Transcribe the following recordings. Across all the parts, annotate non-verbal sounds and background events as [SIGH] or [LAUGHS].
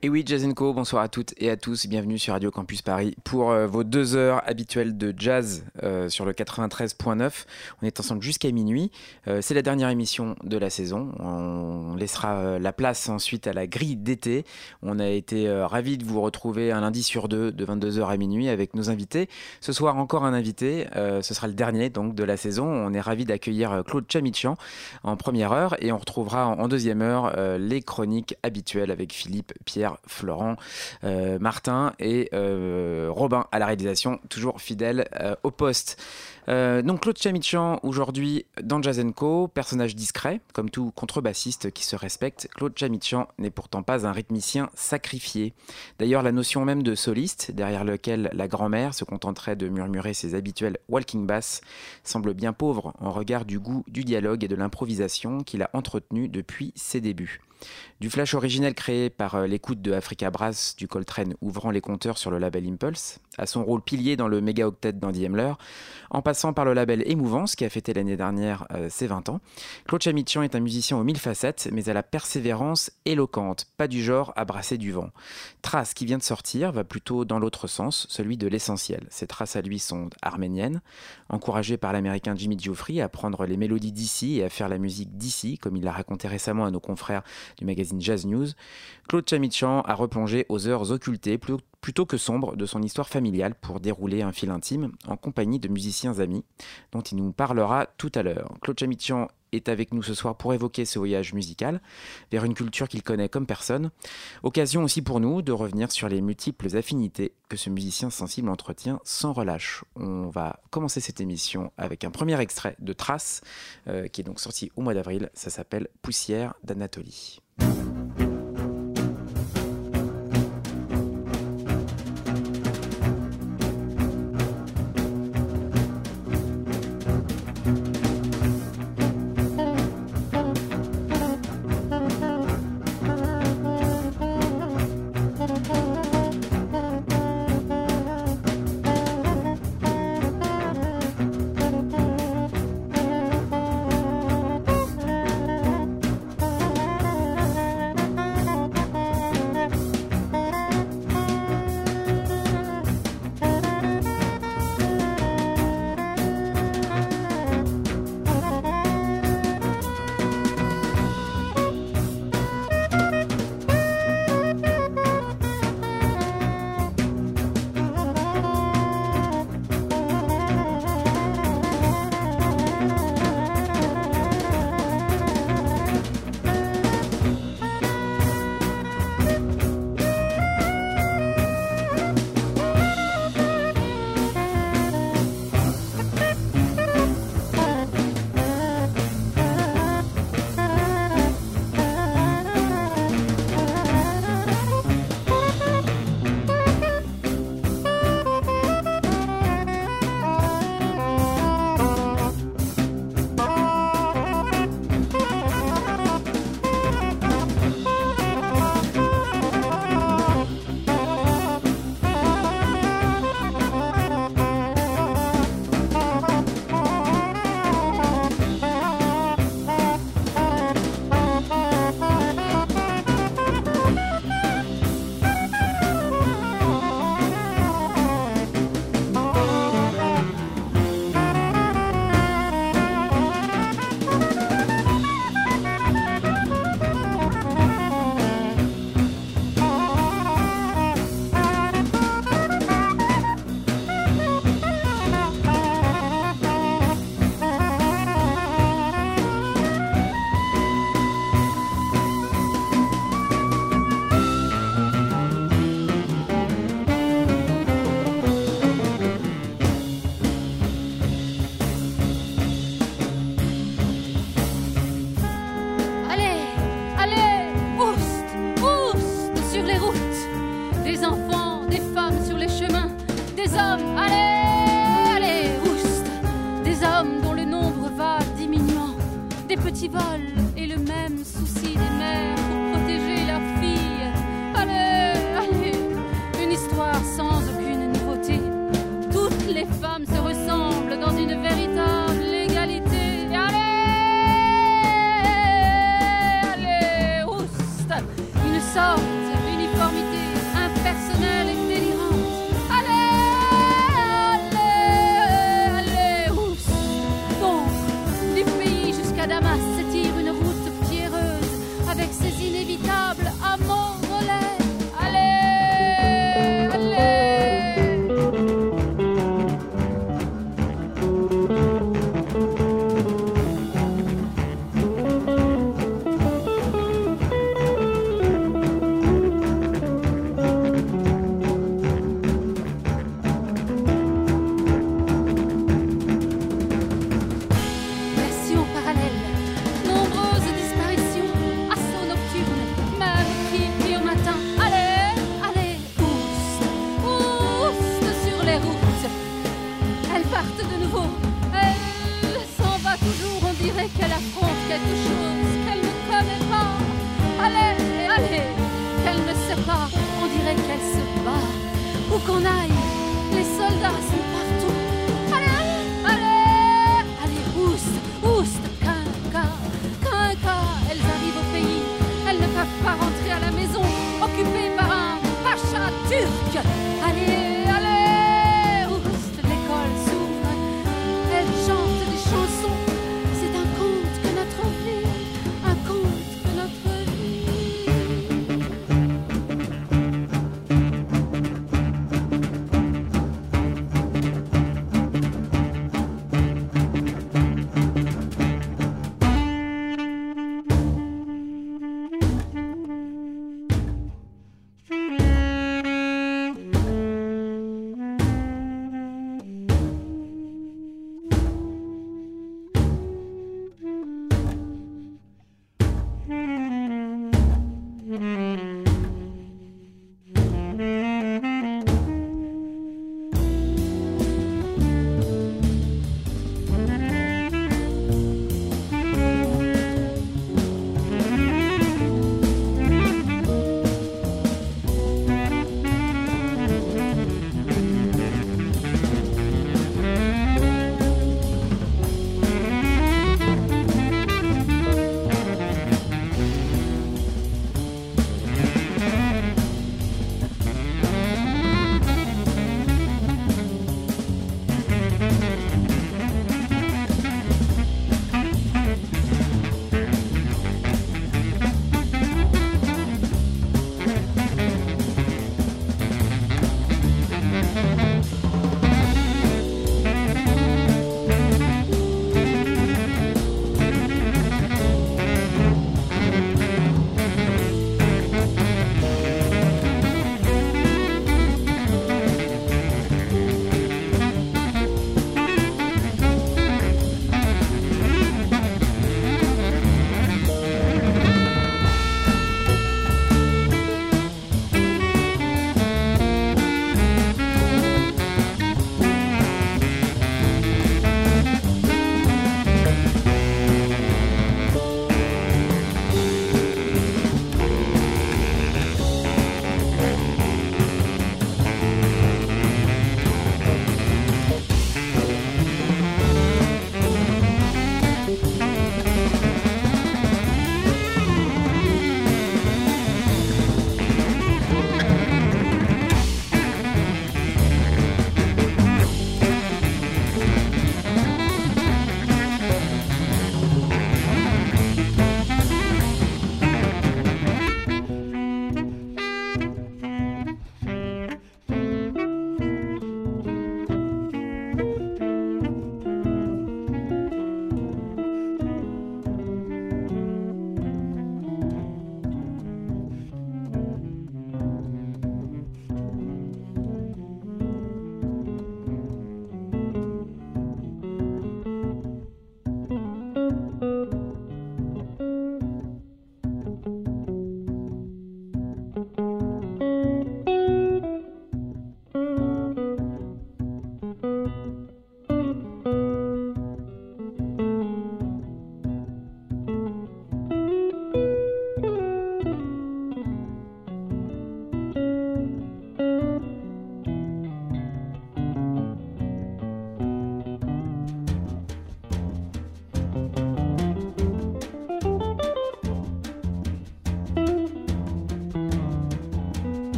Et oui, Jazz Co, bonsoir à toutes et à tous, bienvenue sur Radio Campus Paris pour euh, vos deux heures habituelles de jazz euh, sur le 93.9. On est ensemble jusqu'à minuit. Euh, c'est la dernière émission de la saison. On laissera la place ensuite à la grille d'été. On a été ravis de vous retrouver un lundi sur deux de 22h à minuit avec nos invités. Ce soir encore un invité, ce sera le dernier donc de la saison. On est ravis d'accueillir Claude Chamichan en première heure et on retrouvera en deuxième heure les chroniques habituelles avec Philippe, Pierre, Florent, euh, Martin et euh, Robin à la réalisation, toujours fidèle euh, au poste. donc Claude Chamichan aujourd'hui dans Jazz personnage discret, comme tout contrebassiste qui se respecte, Claude Chamichan n'est pourtant pas un rythmicien sacrifié. D'ailleurs la notion même de soliste, derrière lequel la grand-mère se contenterait de murmurer ses habituels walking bass, semble bien pauvre en regard du goût du dialogue et de l'improvisation qu'il a entretenu depuis ses débuts. Du flash originel créé par euh, l'écoute de Africa Brass du Coltrane ouvrant les compteurs sur le label Impulse, à son rôle pilier dans le méga octet d'Andy Hemler, en passant par le label Émouvance qui a fêté l'année dernière euh, ses 20 ans. Claude Chamichan est un musicien aux mille facettes, mais à la persévérance éloquente, pas du genre à brasser du vent. Trace qui vient de sortir va plutôt dans l'autre sens, celui de l'essentiel. Ces traces à lui sont arméniennes, encouragé par l'américain Jimmy Geoffrey à prendre les mélodies d'ici et à faire la musique d'ici, comme il l'a raconté récemment à nos confrères du magazine Jazz News, Claude Chamichan a replongé aux heures occultées plutôt que sombres de son histoire familiale pour dérouler un fil intime en compagnie de musiciens amis dont il nous parlera tout à l'heure. Claude Chamichan est avec nous ce soir pour évoquer ce voyage musical vers une culture qu'il connaît comme personne. Occasion aussi pour nous de revenir sur les multiples affinités que ce musicien sensible entretient sans relâche. On va commencer cette émission avec un premier extrait de Trace euh, qui est donc sorti au mois d'avril. Ça s'appelle Poussière d'Anatolie.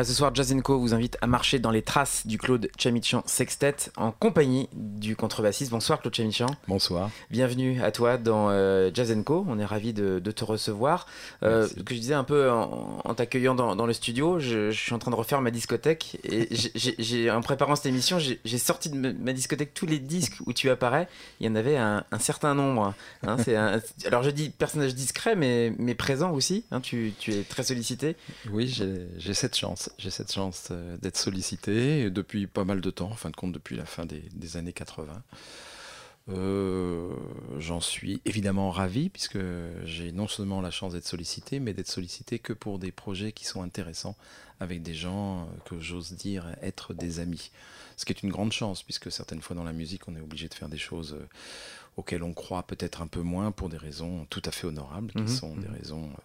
Voilà, ce soir, Jazz Co vous invite à marcher dans les traces du Claude Chamichan Sextet en compagnie du contrebassiste. Bonsoir Claude Chamichan. Bonsoir. Bienvenue à toi dans euh, Jazz Co. On est ravi de, de te recevoir. Euh, ce que je disais un peu en, en t'accueillant dans, dans, le studio, je, je, suis en train de refaire ma discothèque et [LAUGHS] j'ai, en préparant cette émission, j'ai, sorti de ma discothèque tous les disques où tu apparais. Il y en avait un, un certain nombre. Hein, un, alors je dis personnage discret, mais, mais présent aussi. Hein, tu, tu es très sollicité. Oui, j'ai, cette chance j'ai cette chance euh, d'être sollicité depuis pas mal de temps, en fin de compte depuis la fin des, des années 80. Euh, J'en suis évidemment ravi puisque j'ai non seulement la chance d'être sollicité, mais d'être sollicité que pour des projets qui sont intéressants avec des gens que j'ose dire être des amis. Ce qui est une grande chance puisque certaines fois dans la musique on est obligé de faire des choses euh, auxquelles on croit peut-être un peu moins pour des raisons tout à fait honorables, qui mmh, sont mmh. des raisons... Euh,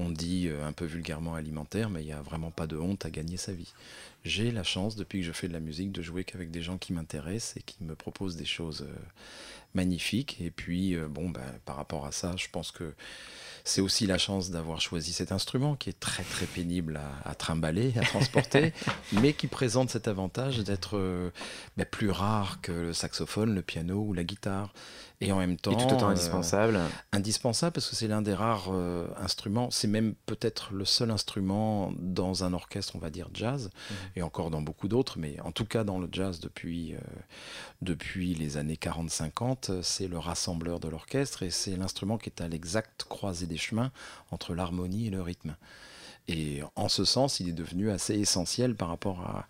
on dit euh, un peu vulgairement alimentaire, mais il n'y a vraiment pas de honte à gagner sa vie. J'ai la chance, depuis que je fais de la musique, de jouer qu'avec des gens qui m'intéressent et qui me proposent des choses euh, magnifiques. Et puis, euh, bon, bah, par rapport à ça, je pense que c'est aussi la chance d'avoir choisi cet instrument qui est très très pénible à, à trimballer, à transporter, [LAUGHS] mais qui présente cet avantage d'être bah, plus rare que le saxophone, le piano ou la guitare et en même temps et tout autant indispensable. Euh, indispensable parce que c'est l'un des rares euh, instruments, c'est même peut-être le seul instrument dans un orchestre, on va dire jazz, mmh. et encore dans beaucoup d'autres, mais en tout cas dans le jazz depuis, euh, depuis les années 40-50, c'est le rassembleur de l'orchestre et c'est l'instrument qui est à l'exacte croisée des chemins entre l'harmonie et le rythme. Et en ce sens, il est devenu assez essentiel par rapport à,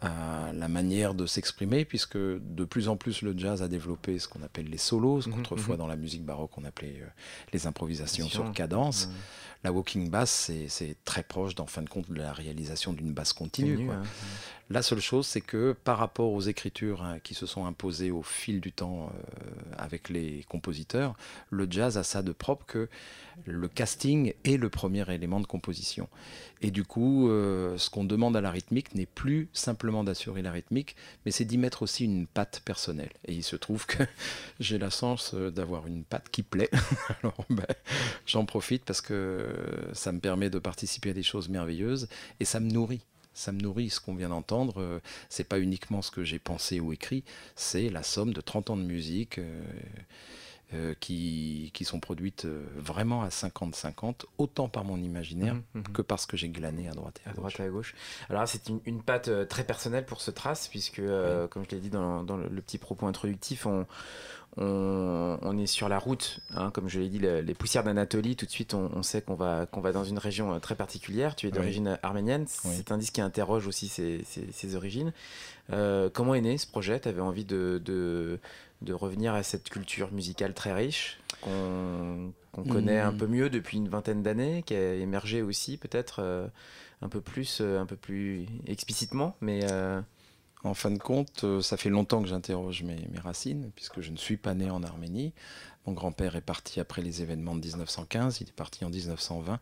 à la manière de s'exprimer, puisque de plus en plus le jazz a développé ce qu'on appelle les solos, ce qu'autrefois mmh, mmh. dans la musique baroque on appelait euh, les improvisations sur cadence. Mmh. La walking bass, c'est très proche, en fin de compte, de la réalisation d'une basse continue. Quoi. Hein. La seule chose, c'est que par rapport aux écritures hein, qui se sont imposées au fil du temps euh, avec les compositeurs, le jazz a ça de propre que le casting est le premier élément de composition. Et du coup, euh, ce qu'on demande à la rythmique n'est plus simplement d'assurer la rythmique, mais c'est d'y mettre aussi une patte personnelle. Et il se trouve que [LAUGHS] j'ai la chance euh, d'avoir une patte qui plaît. [LAUGHS] Alors ben, j'en profite parce que ça me permet de participer à des choses merveilleuses et ça me nourrit ça me nourrit. Ce qu'on vient d'entendre, euh, c'est pas uniquement ce que j'ai pensé ou écrit, c'est la somme de 30 ans de musique. Euh, euh, qui, qui, sont produites vraiment à 50-50, autant par mon imaginaire mmh, mmh. que parce que j'ai glané à droite et à, à droite et à gauche. Alors c'est une, une, patte très personnelle pour ce trace, puisque, oui. comme je l'ai dit dans, dans le, petit propos introductif, on, on, on, est sur la route, hein, comme je l'ai dit, les, les poussières d'Anatolie. Tout de suite, on, on sait qu'on va, qu'on va dans une région euh, très particulière. Tu es d'origine oui. arménienne. Oui. C'est un disque qui interroge aussi ses, ses, ses origines. Euh, comment est né ce projet? Tu avais envie de, de, de, revenir à cette culture musicale très riche qu'on qu connaît mmh. un peu mieux depuis une vingtaine d'années, qui a émergé aussi peut-être euh, un peu plus, un peu plus explicitement, mais euh, en fin de compte, euh, ça fait longtemps que j'interroge mes, mes, racines, puisque je ne suis pas né en Arménie. Mon grand-père est parti après les événements de 1915, il est parti en 1920.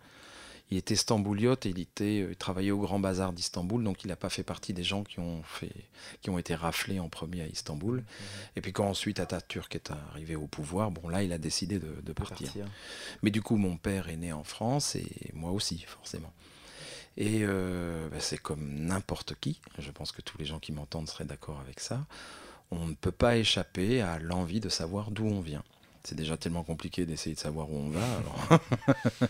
Il était stambouliote et il, était, il travaillait au Grand Bazar d'Istanbul, donc il n'a pas fait partie des gens qui ont, fait, qui ont été raflés en premier à Istanbul. Mmh. Et puis quand ensuite Atatürk est arrivé au pouvoir, bon là il a décidé de, de partir. partir. Mais du coup mon père est né en France et moi aussi forcément. Et euh, bah, c'est comme n'importe qui, je pense que tous les gens qui m'entendent seraient d'accord avec ça, on ne peut pas échapper à l'envie de savoir d'où on vient. C'est déjà tellement compliqué d'essayer de savoir où on va. Alors [LAUGHS]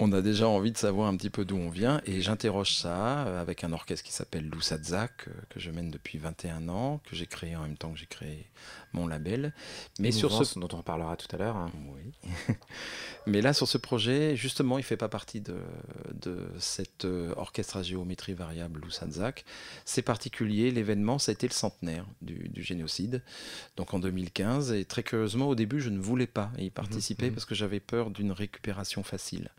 on a déjà envie de savoir un petit peu d'où on vient. Et j'interroge ça avec un orchestre qui s'appelle Loussadzak, que je mène depuis 21 ans, que j'ai créé en même temps que j'ai créé mon label. Mais sur ce dont on reparlera tout à l'heure. Hein. Oui. [LAUGHS] Mais là, sur ce projet, justement, il ne fait pas partie de, de cet euh, orchestre à géométrie variable Loussadzak. C'est particulier. L'événement, ça a été le centenaire du, du, génocide, donc en 2015. Et très curieusement, au début, je ne voulais pas y participer mmh, parce que j'avais peur d'une récupération facile.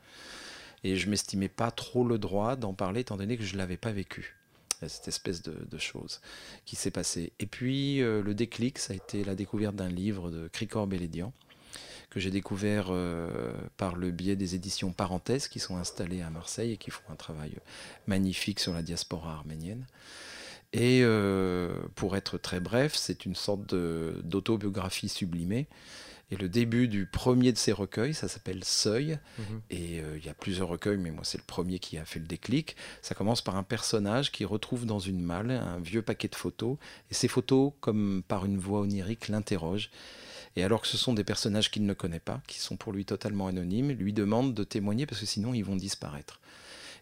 Et je m'estimais pas trop le droit d'en parler étant donné que je ne l'avais pas vécu cette espèce de, de chose qui s'est passée. Et puis euh, le déclic, ça a été la découverte d'un livre de Cricor Bellédian que j'ai découvert euh, par le biais des éditions Parenthèses qui sont installées à Marseille et qui font un travail magnifique sur la diaspora arménienne. Et euh, pour être très bref, c'est une sorte d'autobiographie sublimée Et le début du premier de ces recueils, ça s'appelle Seuil. Mhm. Et euh, il y a plusieurs recueils, mais moi c'est le premier qui a fait le déclic. Ça commence par un personnage qui retrouve dans une malle un vieux paquet de photos. Et ces photos, comme par une voix onirique, l'interrogent. Et alors que ce sont des personnages qu'il ne connaît pas, qui sont pour lui totalement anonymes, lui demandent de témoigner parce que sinon ils vont disparaître.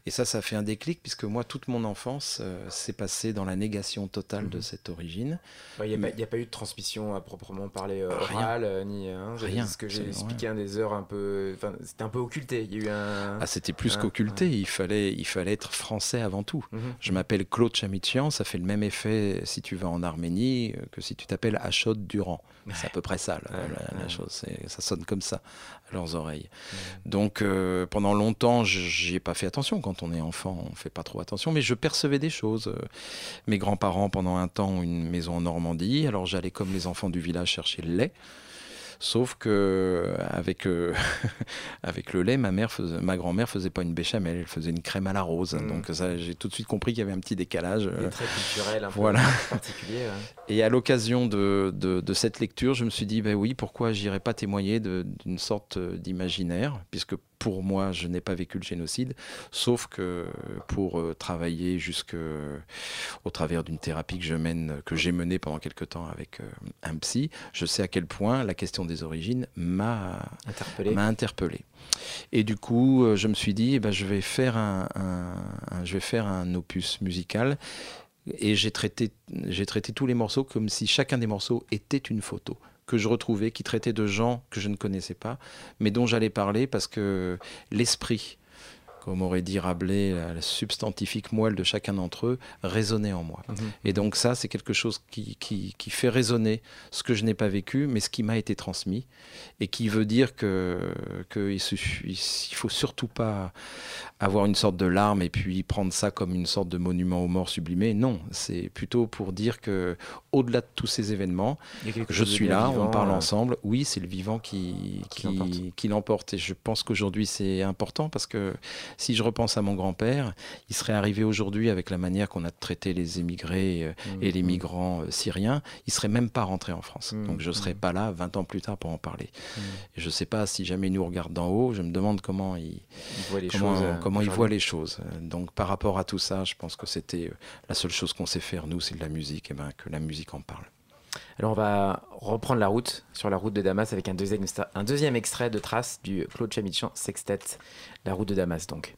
Et ça, ça fait un déclic, puisque moi, toute mon enfance euh, s'est passée dans la négation totale de Mhm. cette origine. Il n'y a, Mais- pas- y a pas eu de transmission à proprement parler euh, orale, euh, ni hein, Rien, Ce que j'ai expliqué un des heures un peu. C'était un peu occulté. Il y a eu un. Ah, c'était plus qu'occulté, il, fallait, il fallait être français avant tout. Mhm. Je m'appelle Claude Chamichian, ça fait le même effet si tu vas en Arménie euh, que si tu t'appelles Achot Durand. C'est à peu près ça, la, chose. Ça sonne comme ça leurs oreilles. Donc euh, pendant longtemps, j'y ai pas fait attention. Quand on est enfant, on fait pas trop attention, mais je percevais des choses. Euh, Mes grands-parents, pendant un temps, ont une maison en Normandie, alors j'allais comme les enfants du village chercher le lait. Sauf que avec, euh, [LAUGHS] avec le lait, ma mère faisait, ma grand-mère faisait pas une béchamel, elle faisait une crème à la rose. Mm. Donc ça, j'ai tout de suite compris qu'il y avait un petit décalage. Euh, traits culturels un peu voilà. [LAUGHS] particuliers. ouais. [LAUGHS] et à l'occasion de, de- de cette lecture, je me suis dit, ben oui, pourquoi j'irais pas témoigner d'une sorte euh, d'imaginaire, puisque pour moi, je n'ai pas vécu le génocide, sauf que pour euh, travailler jusque au travers d'une thérapie que je mène, que j'ai menée pendant quelque temps avec euh, un psy, je sais à quel point la question des origines m'a Interpellé. Et du coup, euh, je me suis dit, eh ben, je, vais faire un, un- un- je vais faire un opus musical. Et j'ai traité, j'ai traité tous les morceaux comme si chacun des morceaux était une photo que je retrouvais, qui traitait de gens que je ne connaissais pas, mais dont j'allais parler parce que l'esprit, comme aurait dit Rabelais, la, substantifique moelle de chacun d'entre eux, résonnait en moi. Mhm. Et donc ça, c'est quelque chose qui, qui, qui fait résonner ce que je n'ai pas vécu, mais ce qui m'a été transmis, et qui veut dire que qu'il ne faut surtout pas avoir une sorte de larme et puis prendre ça comme une sorte de monument aux morts sublimé. Non, c'est plutôt pour dire que au-delà de tous ces événements, je suis là, vivant, on parle euh, ensemble. Oui, c'est le vivant qui, qui l'emporte. Et je pense qu'aujourd'hui, c'est important parce que si je repense à mon grand-père, il serait arrivé aujourd'hui avec la manière qu'on a de traiter les émigrés euh, et les Mhm. migrants euh, syriens, il serait même pas rentré en France. Mhm. Donc je serais Mhm. pas là 20 ans plus tard pour en parler. Et je sais pas si jamais il nous regarde d'en haut, je me demande comment il, Il voit les comment, choses. euh, comment il aujourd'hui. voit les choses. Donc par rapport à tout ça, je pense que c'était la seule chose qu'on sait faire, nous, c'est de la musique, et ben que la musique en parle. Alors on va reprendre la route sur la route de Damas avec un deuxième, extra- un deuxième extrait de trace du Claude Chamichan Sextet, la route de Damas donc.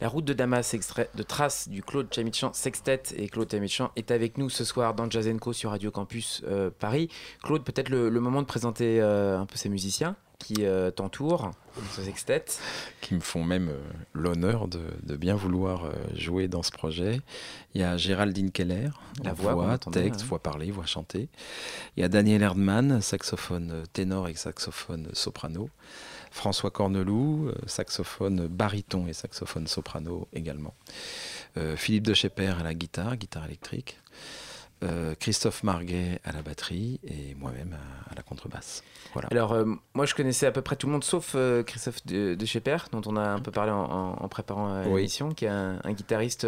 La route de Damas, extrait de traces du Claude Chamichan Sextet. Et Claude Chamichan est avec nous ce soir dans Jazz Co sur Radio Campus euh, Paris. Claude, peut-être le, le moment de présenter euh, un peu ces musiciens qui euh, t'entourent, ce sextet. qui me font même l'honneur de, de bien vouloir jouer dans ce projet. Il y a Géraldine Keller, La voix, entendait, texte, hein. voix parlée, voix chantée. Il y a Daniel Erdmann, saxophone ténor et saxophone soprano. François Corneloup, euh, saxophone baryton et saxophone soprano également. Euh, Philippe de Schepper à la guitare, guitare électrique. Euh, Christophe Marguet à la batterie et moi-même à, à la contrebasse. Voilà. Alors, euh, moi, je connaissais à peu près tout le monde, sauf euh, Christophe de, de Schepper, dont on a un peu parlé en, préparant euh, Oui. l'émission, qui est un, un guitariste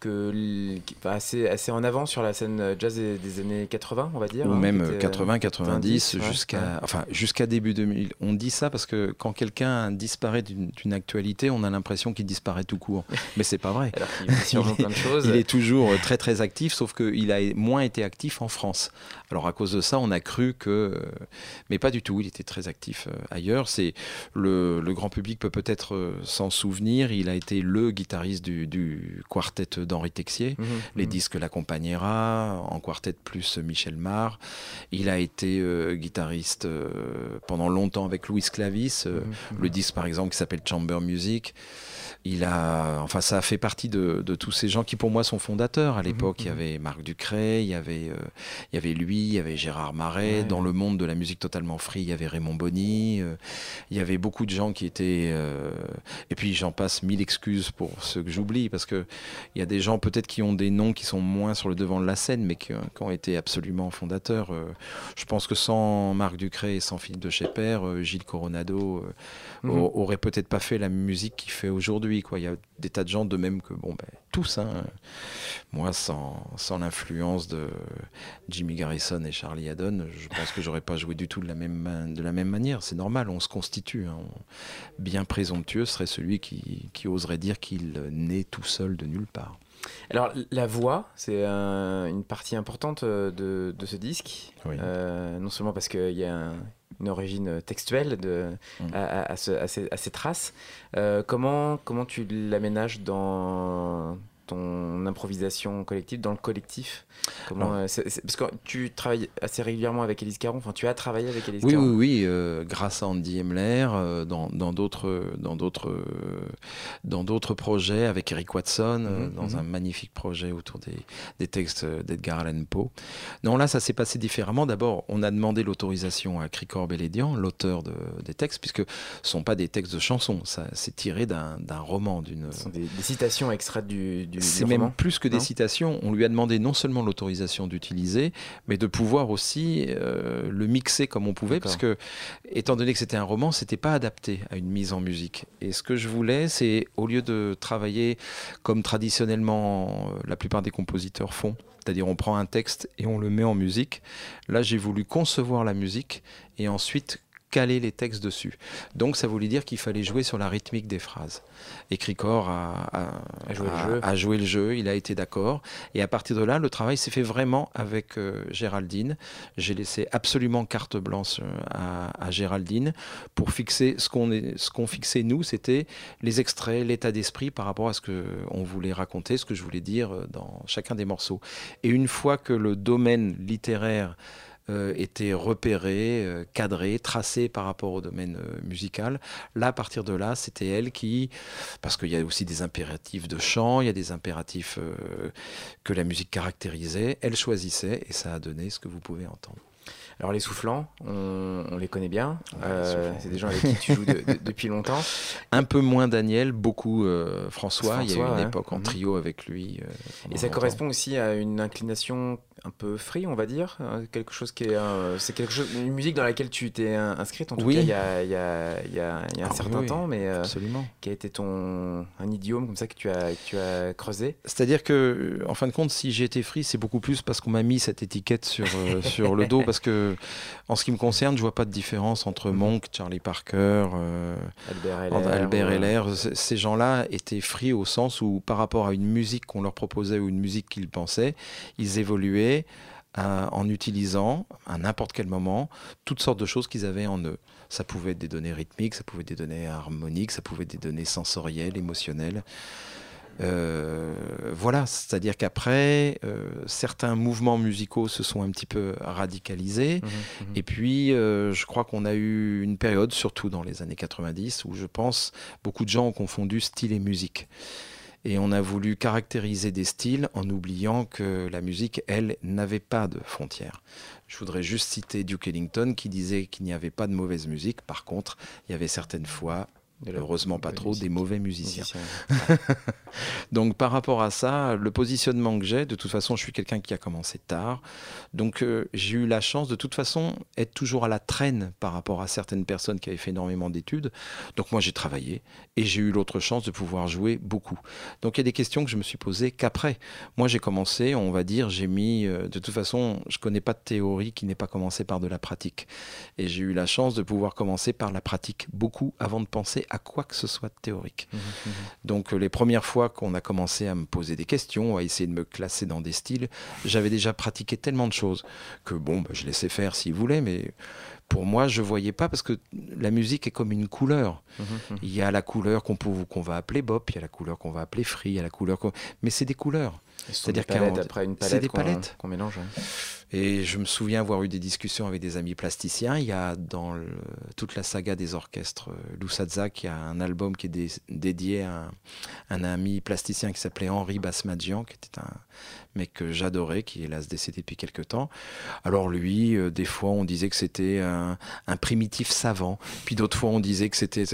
que, assez, assez en avant sur la scène euh, jazz des, des années 80, on va dire. ou hein, même qui était, euh, 80, 90, ouais, jusqu'à ouais. enfin jusqu'à début 2000. On dit ça parce que quand quelqu'un disparaît d'une actualité, on a l'impression qu'il disparaît tout court. [LAUGHS] Mais c'est pas vrai. Alors qu'il fait sûrement plein de choses. Il est toujours très très actif, sauf qu'il a moins été actif en France. Alors à cause de ça, on a cru que, euh, mais pas du tout. Il était très actif euh, ailleurs. C'est le, le grand public peut peut-être euh, s'en souvenir. Il a été le guitariste du, du quartet d'Henri Texier. Mhm, Les mhm. disques l'accompagnera, en quartet plus Michel Mar. Il a été euh, guitariste euh, pendant longtemps avec Louis Clavis, euh, Mhm, le disque par exemple qui s'appelle Chamber Music. Il a, enfin, ça a fait partie de, de tous ces gens qui, pour moi, sont fondateurs. À l'époque, il y mhm. avait Marc Ducret, il y avait, euh, il y avait lui, il y avait Gérard Marais. Ouais. Dans le monde de la musique totalement free, il y avait Raymond Bonny. euh, il y avait beaucoup de gens qui étaient. euh, et puis, j'en passe mille excuses pour ceux que j'oublie, parce que il y a des gens peut-être qui ont des noms qui sont moins sur le devant de la scène, mais qui, qui ont été absolument fondateurs. Je pense que sans Marc Ducret et sans Philippe de Schepper, Gilles Coronado Mhm. aurait peut-être pas fait la musique qu'il fait aujourd'hui. Quoi. Il y a des tas de gens de même que, bon, ben, tous, hein. moi, sans, sans l'influence de Jimmy Garrison et Charlie Haddon, je pense que j'aurais pas joué du tout de la même, de la même manière. C'est normal, on se constitue. hein. Bien présomptueux serait celui qui, qui oserait dire qu'il naît tout seul de nulle part. Alors, la voix, c'est un- une partie importante euh, de, de ce disque. Oui. Euh, non seulement parce qu'il y a un- une origine textuelle de, Mm. à, à- à ce- à ces, à ces traces. Euh, comment, comment tu l'aménages dans ton improvisation collective, dans le collectif comment, euh, Parce que tu travailles assez régulièrement avec Élise Caron, enfin tu as travaillé avec Élise Oui, Caron. oui, oui, euh, grâce à Andy Emler, euh, dans d'autres dans d'autres euh, dans d'autres projets avec Eric Watson, euh, Mhm, dans mhm. un magnifique projet autour des, des textes d'Edgar Allan Poe. Non, là, ça s'est passé différemment. D'abord, on a demandé l'autorisation à Cricor Bellédian, l'auteur de- des textes, puisque ce sont pas des textes de chansons, ça c'est tiré d'un roman, d'une Ce sont des, des citations extraites du, du, c'est du même roman. plus que des non citations. On lui a demandé non seulement l'autorisation d'utiliser, mais de pouvoir aussi euh, le mixer comme on pouvait, D'accord. parce que, étant donné que c'était un roman, c'était pas adapté à une mise en musique. Et ce que je voulais, c'est au lieu de travailler comme traditionnellement euh, la plupart des compositeurs font, c'est-à-dire on prend un texte et on le met en musique. Là, j'ai voulu concevoir la musique et ensuite caler les textes dessus. Donc ça voulait dire qu'il fallait jouer sur la rythmique des phrases. Et Cricor a, A joué le jeu. a joué le jeu, il a été d'accord. Et à partir de là, le travail s'est fait vraiment avec euh, Géraldine. J'ai laissé absolument carte blanche euh, à, à Géraldine pour fixer ce qu'on qu'on fixait nous, c'était les extraits, l'état d'esprit par rapport à ce que on voulait raconter, ce que je voulais dire euh, dans chacun des morceaux. Et une fois que le domaine littéraire euh, était repéré, euh, par rapport au domaine euh, musical. Là, à partir de là, c'était elle qui, parce qu'il y a aussi des impératifs de chant, il y a des impératifs euh, que la musique caractérisait, elle choisissait et ça a donné ce que vous pouvez entendre. Alors les soufflants, on, on les connaît bien. Euh, c'est des gens avec qui tu joues de- de- [LAUGHS] depuis longtemps. Un peu moins Daniel, beaucoup euh, François. Il y a eu une ouais. époque en Mhm. trio avec lui. euh, Et ça longtemps. correspond aussi à une inclination un peu free, on va dire. euh, Quelque chose qui est, c'est quelque chose, une musique dans laquelle tu t'es inscrite en tout Oui. cas il y a, il y a- il y a- il y a un Ah, certain oui, temps, mais Absolument. qui a été ton un idiome comme ça que tu as, que tu as creusé. C'est-à-dire que, en fin de compte, si j'ai été free, c'est beaucoup plus parce qu'on m'a mis cette étiquette sur, sur le dos. Parce que, en ce qui me concerne, je vois pas de différence entre Monk, Charlie Parker, euh, Albert Heller. Albert Ces gens-là étaient free au sens où, par rapport à une musique qu'on leur proposait ou une musique qu'ils pensaient, ils évoluaient euh, en utilisant, à n'importe quel moment, toutes sortes de choses qu'ils avaient en eux. Ça pouvait être des données rythmiques, ça pouvait être des données harmoniques, ça pouvait être des données sensorielles, émotionnelles. Euh, voilà, c'est-à-dire qu'après, euh, certains mouvements musicaux se sont un petit peu radicalisés. mhm, mhm. Et puis, euh, je crois qu'on a eu une période, surtout dans les années 90, où je pense beaucoup de gens ont confondu style et musique. Et on a voulu caractériser des styles en oubliant que la musique, elle, n'avait pas de frontières. Je voudrais juste citer Duke Ellington qui disait qu'il n'y avait pas de mauvaise musique. Par contre, il y avait certaines fois, De la heureusement pas trop, des mauvais musiciens. Musicien. [LAUGHS] Donc par rapport à ça, le positionnement que j'ai, de toute façon, je suis quelqu'un qui a commencé tard. Donc euh, j'ai eu la chance de toute façon être toujours à la traîne par rapport à certaines personnes qui avaient fait énormément d'études. Donc moi j'ai travaillé et j'ai eu l'autre chance de pouvoir jouer beaucoup. Donc il y a des questions que je me suis posées qu'après. Moi j'ai commencé, on va dire, j'ai mis euh, de toute façon, je connais pas de théorie qui n'ait pas commencé par de la pratique. Et j'ai eu la chance de pouvoir commencer par la pratique beaucoup avant de penser à quoi que ce soit de théorique. Mhm, mhm. Donc euh, les premières fois qu'on a commencé à me poser des questions, à essayer de me classer dans des styles, j'avais déjà pratiqué tellement de choses que bon, bah, je laissais faire s'ils voulaient, mais pour moi, je voyais pas parce que la musique est comme une couleur. Il y a la couleur qu'on peut- qu'on va appeler bop, il y a la couleur qu'on va appeler free, il y a la couleur. Mais c'est des couleurs. C'est-à-dire qu'un- après une palette des qu'on- palettes. qu'on mélange. ouais. Et je me souviens avoir eu des discussions avec des amis plasticiens. Il y a dans le- toute la saga des orchestres euh, Loussadzak, il y a un album qui est dé- dédié à un, un ami plasticien qui s'appelait Henri Basmadjian, qui était un mec que j'adorais, qui est hélas décédé depuis quelques temps. Alors lui, euh, des fois on disait que c'était un, un primitif savant, puis d'autres fois on disait que c'était...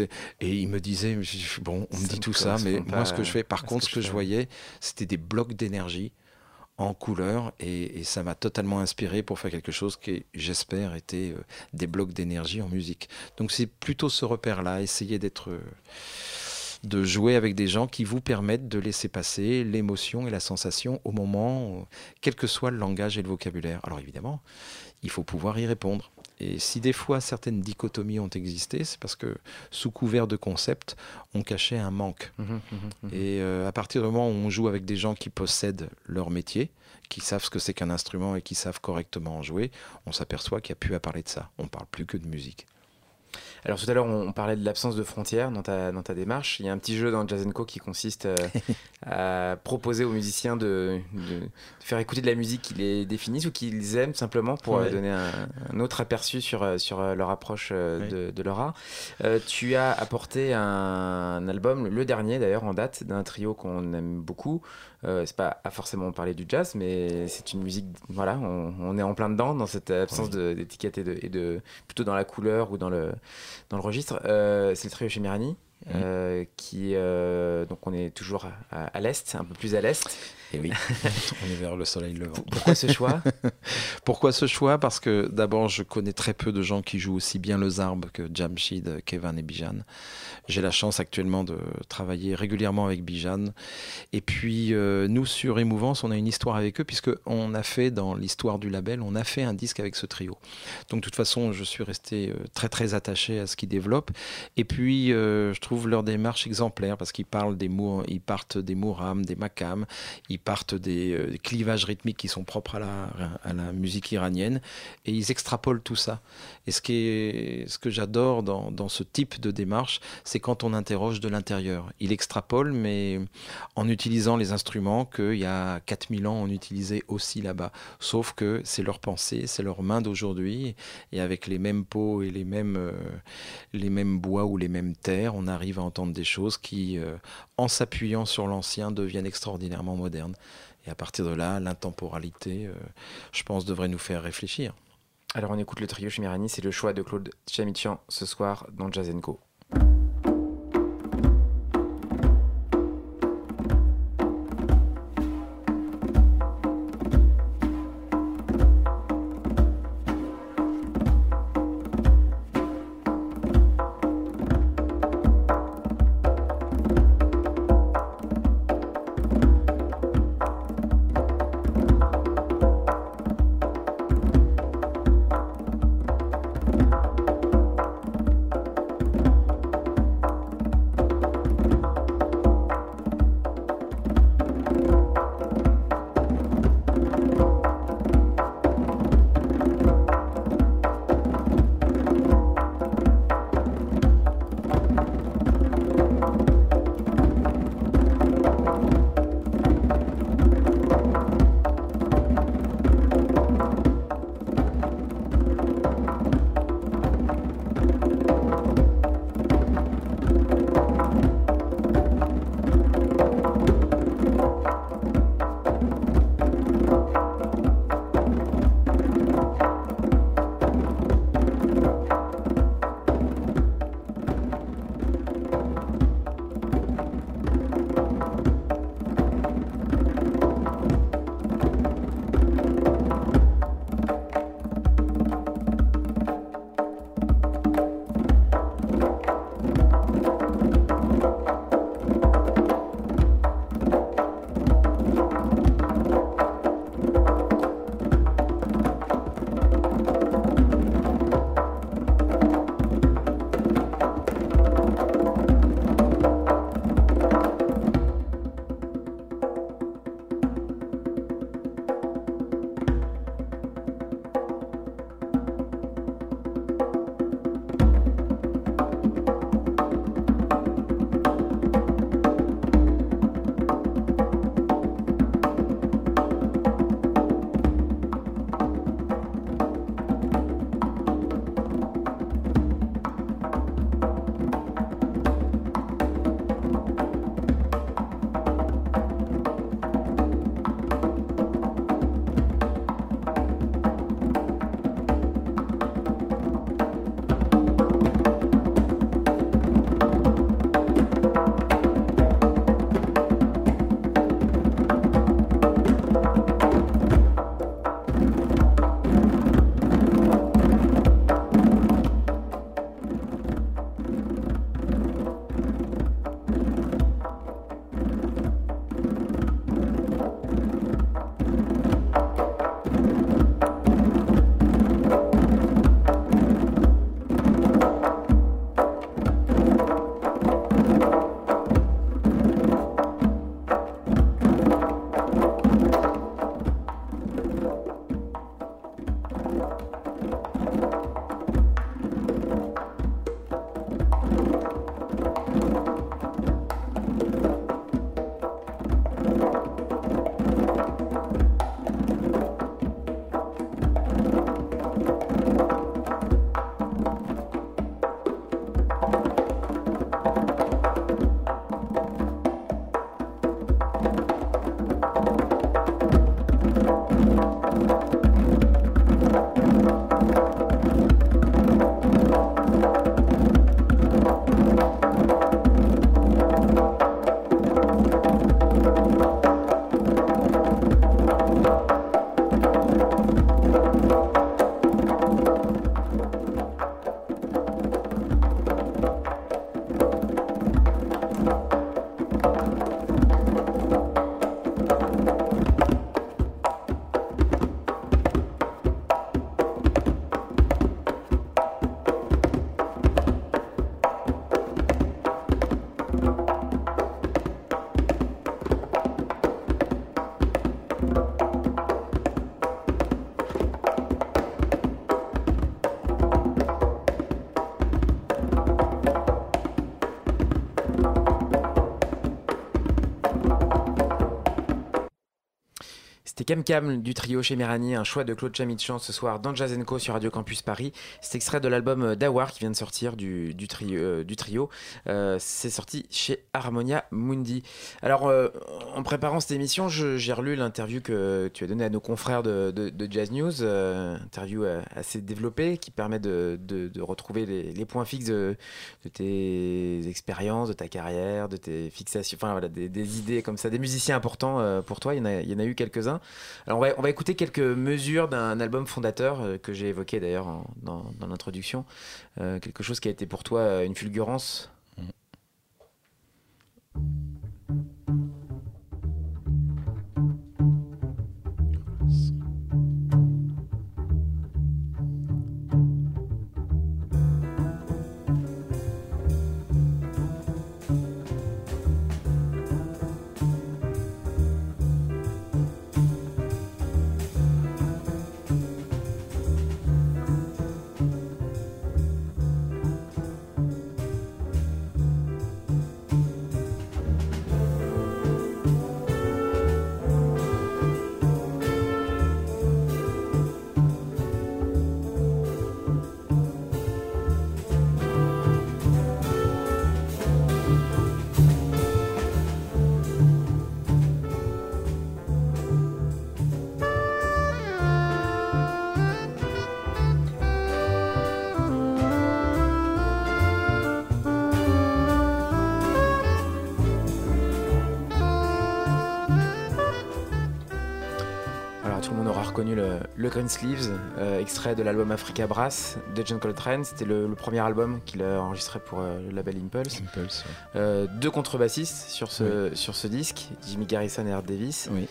Et il me disait, bon, on me dit tout ça, mais moi ce que je fais, par contre, que ce que je voyais, c'était des blocs d'énergie en couleur et, ça m'a totalement inspiré pour faire quelque chose qui, j'espère, était euh, des blocs d'énergie en musique. Donc c'est plutôt ce repère-là, essayer d'être, euh, de jouer avec des gens qui vous permettent de laisser passer l'émotion et la sensation au moment, quel que soit le langage et le vocabulaire. Alors évidemment, il faut pouvoir y répondre. Et si des fois certaines dichotomies ont existé, c'est parce que sous couvert de concept, on cachait un manque. Mhm, mhm, mhm. Et euh, à partir du moment où on joue avec des gens qui possèdent leur métier, qui savent ce que c'est qu'un instrument et qui savent correctement en jouer, on s'aperçoit qu'il n'y a plus à parler de ça. On parle plus que de musique. Alors tout à l'heure, on on parlait de l'absence de frontières dans ta, dans ta démarche. Il y a un petit jeu dans Jazz Co qui consiste euh, [LAUGHS] à proposer aux musiciens de, de- de faire écouter de la musique qu'ils les définissent ou qu'ils aiment simplement pour euh, Ouais. donner un, un autre aperçu sur, euh, sur leur approche Ouais. de, de leur art. Euh, tu as apporté un, album, le dernier d'ailleurs en date, d'un trio qu'on aime beaucoup. Euh, c'est pas à forcément parler du jazz, mais c'est une musique. Voilà, on, on est en plein dedans dans cette absence d'étiquette et et de plutôt dans la couleur ou dans le dans le registre. Euh, c'est le trio chez Mirani. euh, qui euh, donc on est toujours à, à l'est, un peu plus à l'est. Et oui, [LAUGHS] on est vers le soleil levant. Pourquoi ce choix [LAUGHS] Pourquoi ce choix? Parce que d'abord, je connais très peu de gens qui jouent aussi bien le zarb que Jamshid, Kevin et Bijan. J'ai la chance actuellement de travailler régulièrement avec Bijan. Et puis, euh, nous, sur Émouvance, on a une histoire avec eux, puisqu'on a fait, dans l'histoire du label, on a fait un disque avec ce trio. Donc, de toute façon, je suis resté euh, très, très attaché à ce qu'ils développent. Et puis, euh, je trouve leur démarche exemplaire, parce qu'ils parlent des mots, ils partent des mourams, des makams, ils partent des, euh, des, clivages rythmiques qui sont propres à la, à la, musique iranienne et ils extrapolent tout ça. Et ce, qui ce que j'adore dans, dans, ce type de démarche, c'est quand on interroge de l'intérieur. Il extrapole, mais en utilisant les instruments qu'il y a 4000 ans on utilisait aussi là-bas. Sauf que c'est leur pensée, c'est leur main d'aujourd'hui et avec les mêmes peaux et les mêmes, euh, les mêmes bois ou les mêmes terres, on arrive à entendre des choses qui, euh, en s'appuyant sur l'ancien, deviennent extraordinairement modernes. Et à partir de là, l'intemporalité, euh, je pense, devrait nous faire réfléchir. Alors on écoute le trio Chimirani, c'est le choix de Claude Chamichian ce soir dans Jazz. C'était Cam du trio chez Mirani, un choix de Claude Chamichan ce soir dans Jazz sur Radio Campus Paris. C'est extrait de l'album Dawar qui vient de sortir du, trio. euh. Euh, c'est sorti chez Harmonia Mundi. Alors, euh, en préparant cette émission, j'ai relu l'interview que tu as donnée à nos confrères de, Jazz News, euh, interview assez développée qui permet de, retrouver les, points fixes de, tes expériences, de ta carrière, de tes fixations, enfin des, idées comme ça, des musiciens importants euh, pour toi. Il y en a, eu quelques-uns. Alors, on va, on va écouter quelques mesures d'un album fondateur euh, que j'ai évoqué d'ailleurs dans, l'introduction. Quelque chose qui a été pour toi une fulgurance? Le, Green Sleeves, euh, extrait de l'album Africa Brass de John Coltrane. C'était le, le premier album qu'il a enregistré pour euh, le label Impulse. Impulse. Euh, deux contrebassistes sur ce, sur ce disque, Jimmy Garrison et Art Davis. Oui.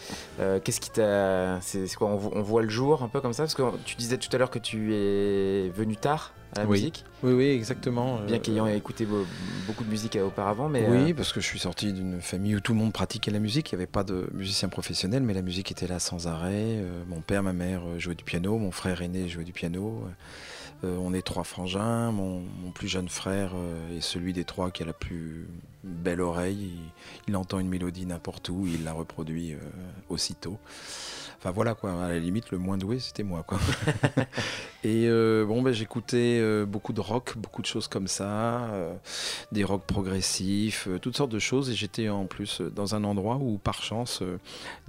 Qu'est-ce qui t'a. C'est quoi on voit le jour un peu comme ça? Parce que tu disais tout à l'heure que tu es venu tard à la Oui. musique, Oui, oui, exactement. bien Euh, qu'ayant écouté beau- beaucoup de musique euh, auparavant. Mais, oui, euh, parce que je suis sorti d'une famille où tout le monde pratiquait la musique. Il n'y avait pas de musicien professionnel, mais la musique était là sans arrêt. Euh, mon père, ma mère euh, jouaient du piano, mon frère aîné jouait du piano. Euh, on est trois frangins. Mon, mon plus jeune frère euh, est celui des trois qui a la plus belle oreille. Il, il entend une mélodie n'importe où, il la reproduit euh, aussitôt. Enfin voilà quoi, à la limite le moins doué c'était moi quoi. [LAUGHS] Et euh, bon ben j'écoutais euh, beaucoup de rock, beaucoup de choses comme ça, euh, des rock progressifs, toutes sortes de choses et j'étais en plus dans un endroit où par chance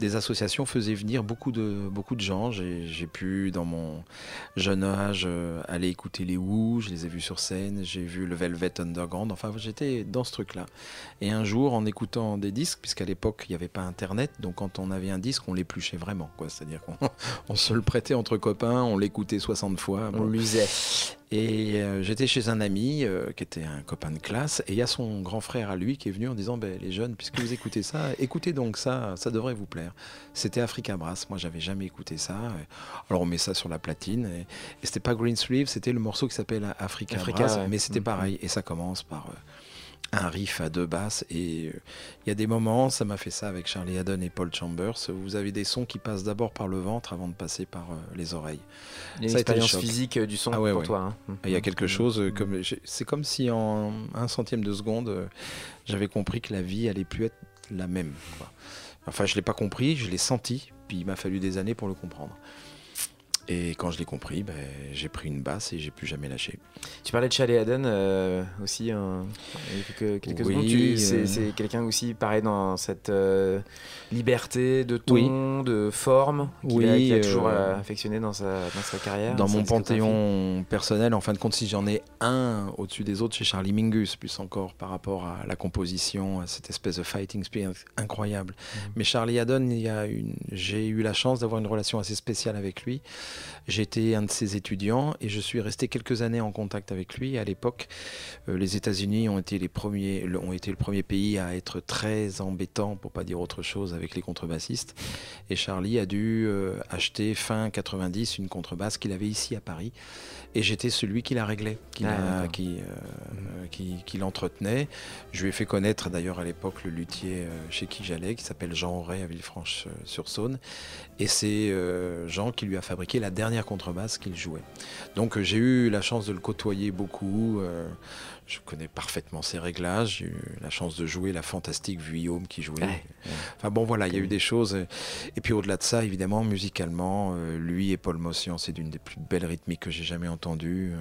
des associations faisaient venir beaucoup de beaucoup de gens. J'ai pu dans mon jeune âge aller écouter les Who, je les ai vus sur scène, j'ai vu le Velvet Underground, enfin j'étais dans ce truc là. Et un jour en écoutant des disques, puisqu'à l'époque il n'y avait pas internet, donc quand on avait un disque on l'épluchait vraiment quoi, c'est-à-dire qu'on [LAUGHS] on se le prêtait entre copains, on l'écoutait 60 fois. on l'usait. Et euh, j'étais chez un ami euh, qui était un copain de classe, et il y a son grand frère à lui qui est venu en disant ben, Les jeunes, puisque vous écoutez ça, écoutez donc ça, ça devrait vous plaire. C'était Africa Brass, moi j'avais jamais écouté ça. Alors on met ça sur la platine, et, et c'était pas Green Sleeve, c'était le morceau qui s'appelle Africa, Africa, Brass, ouais. mais c'était Mhm. pareil, et ça commence par. euh, un riff à deux basses et euh, il y a des moments, ça m'a fait ça avec Charlie Haddon et Paul Chambers, où vous avez des sons qui passent d'abord par le ventre avant de passer par euh, les oreilles. Il y a une expérience physique euh, du son Ah ouais, pour ouais. toi. hein. Il y a quelque chose euh, comme c'est comme si en un centième de seconde j'avais compris que la vie allait plus être la même. quoi. Enfin, je l'ai pas compris, je l'ai senti, puis il m'a fallu des années pour le comprendre. Et quand je l'ai compris, ben, j'ai pris une basse et j'ai plus jamais lâché. Tu parlais de Charlie Haddon euh, aussi hein, il y a quelques, quelques Oui, euh, c'est quelqu'un aussi pareil dans cette euh, liberté de ton, de forme, qu'il a, Oui, qu'il a euh, toujours affectionné dans sa, dans sa carrière. Dans mon panthéon personnel, en fin de compte, si j'en ai un au-dessus des autres, c'est Charlie Mingus, plus encore par rapport à la composition, à cette espèce de fighting spirit incroyable. Mais Charlie Haddon, a j'ai eu la chance d'avoir une relation assez spéciale avec lui. J'étais un de ses étudiants et je suis resté quelques années en contact avec lui. À l'époque, euh, les États-Unis ont été ont été le premier pays à être très embêtant, pour pas dire autre chose, avec les contrebassistes. Et Charlie a dû euh, acheter fin 90 une contrebasse qu'il avait ici à Paris. Et j'étais celui qui la réglait, qui, Ah, d'accord. qui, euh, qui, qui l'entretenait. Je lui ai fait connaître d'ailleurs à l'époque le luthier euh, chez qui j'allais, qui s'appelle Jean Auray à Villefranche-sur-Saône. Et c'est euh, Jean qui lui a fabriqué la dernière contrebasse qu'il jouait. Donc euh, j'ai eu la chance de le côtoyer beaucoup. euh, je connais parfaitement ses réglages. J'ai eu la chance de jouer la fantastique Vuillaume qui jouait. Ouais, Enfin bon, voilà, il y a eu des choses. Et puis au-delà de ça, évidemment, musicalement, euh, lui et Paul Mossian, c'est d'une des plus belles rythmiques que j'ai jamais entendues. Euh,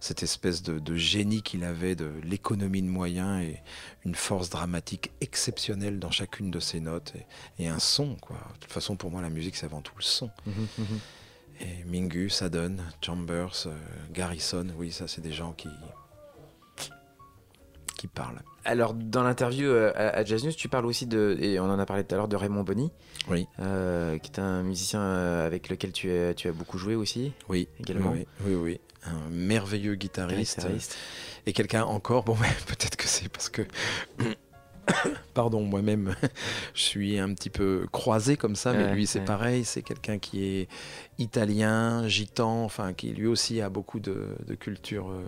Cette espèce de, de génie qu'il avait de l'économie de moyens et une force dramatique exceptionnelle dans chacune de ses notes et, et un son, quoi. De toute façon, pour moi, la musique, c'est avant tout le son. Et Mingus, Adon, Chambers, euh, Garrison, oui, ça, c'est des gens qui qui parlent. Alors, dans l'interview euh, à, Jazz News, tu parles aussi de, et on en a parlé tout à l'heure, de Raymond Bonny, Oui. euh, qui est un musicien euh, avec lequel tu as, tu as beaucoup joué aussi. Oui, Également. Oui, oui, oui. Un merveilleux guitariste. Guitariste. Et quelqu'un encore, bon, [LAUGHS] peut-être que c'est parce que. [COUGHS] Pardon, moi-même, [LAUGHS] je suis un petit peu croisé comme ça, mais Ouais, lui, c'est ouais. pareil. C'est quelqu'un qui est italien, gitan, enfin, qui lui aussi a beaucoup de, de culture euh,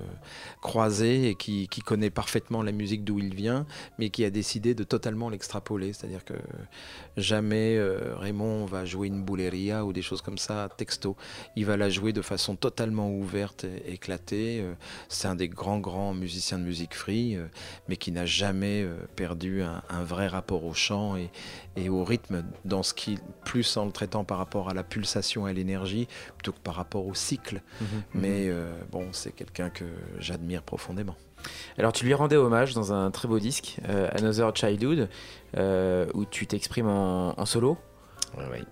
croisée et qui, connaît parfaitement la musique d'où il vient, mais qui a décidé de totalement l'extrapoler. C'est-à-dire que jamais euh, Raymond va jouer une bouleria ou des choses comme ça, texto. Il va la jouer de façon totalement ouverte et éclatée. Euh, C'est un des grands, grands musiciens de musique free, euh, mais qui n'a jamais perdu un, un vrai rapport au chant et, et au rythme, dans ce qui, plus en le traitant par rapport à la pulsation et à l'énergie, plutôt que par rapport au cycle. Mais euh, bon, c'est quelqu'un que j'admire profondément. Alors, tu lui rendais hommage dans un très beau disque, euh, Another Childhood, euh, où tu t'exprimes en, en solo.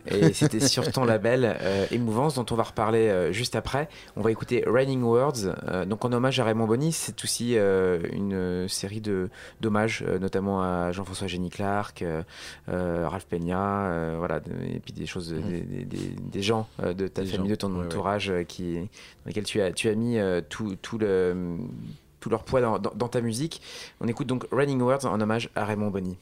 Et c'était sur ton label euh, Émouvance, dont on va reparler euh, juste après. On va écouter Raining Words. euh, donc, en hommage à Raymond Bonny, c'est aussi une série de d'hommages, notamment à Jean-François Génie Clark, Ralph Peña, voilà, et puis des choses, Mhm. des, des- des- des gens de ta Des famille, gens, de ton ouais, ouais. entourage, qui, dans lesquels tu as, tu as mis tout, tout le tout leur poids dans, dans- dans ta musique. On écoute donc Raining Words en hommage à Raymond Bonny.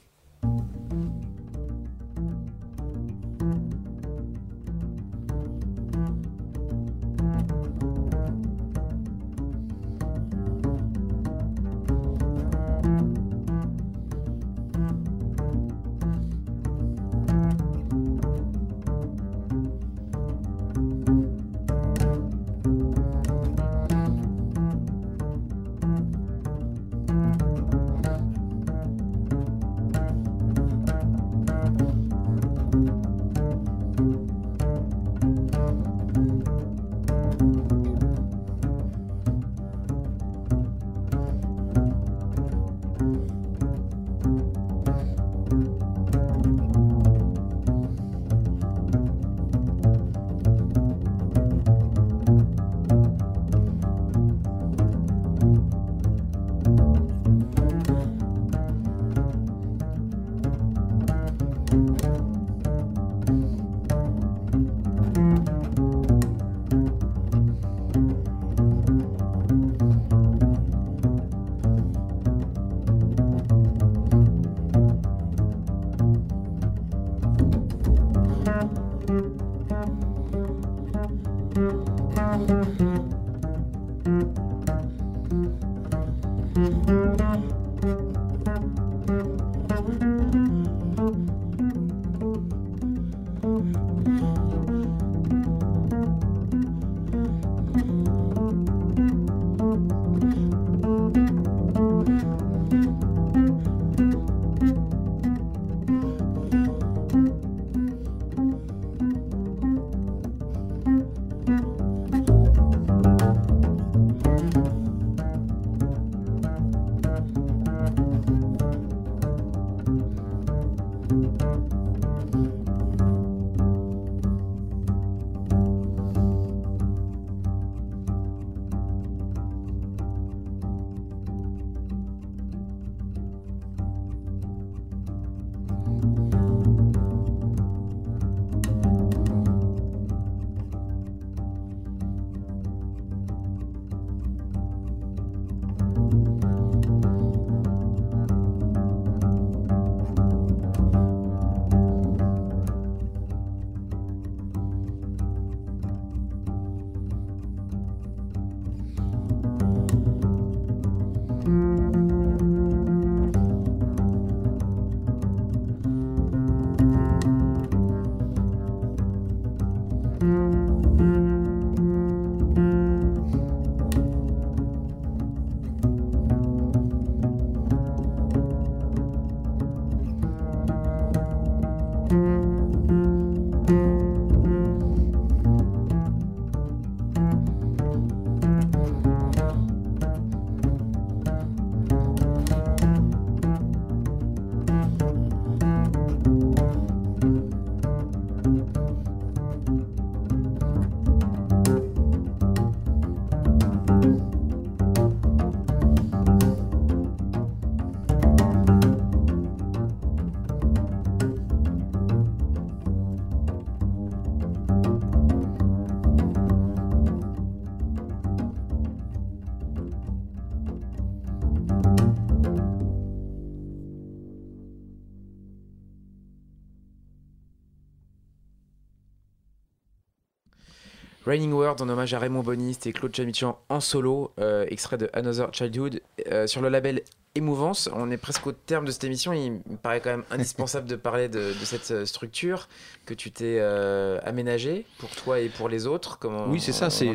Raining World en hommage à Raymond Boniste et Claude Chamichan en solo, euh, extrait de Another Childhood euh, sur le label émouvance. On est presque au terme de cette émission. Il me paraît quand même indispensable de parler de, de cette euh, structure que tu t'es euh, aménagée pour toi et pour les autres. Comment Oui, c'est ça. C'est,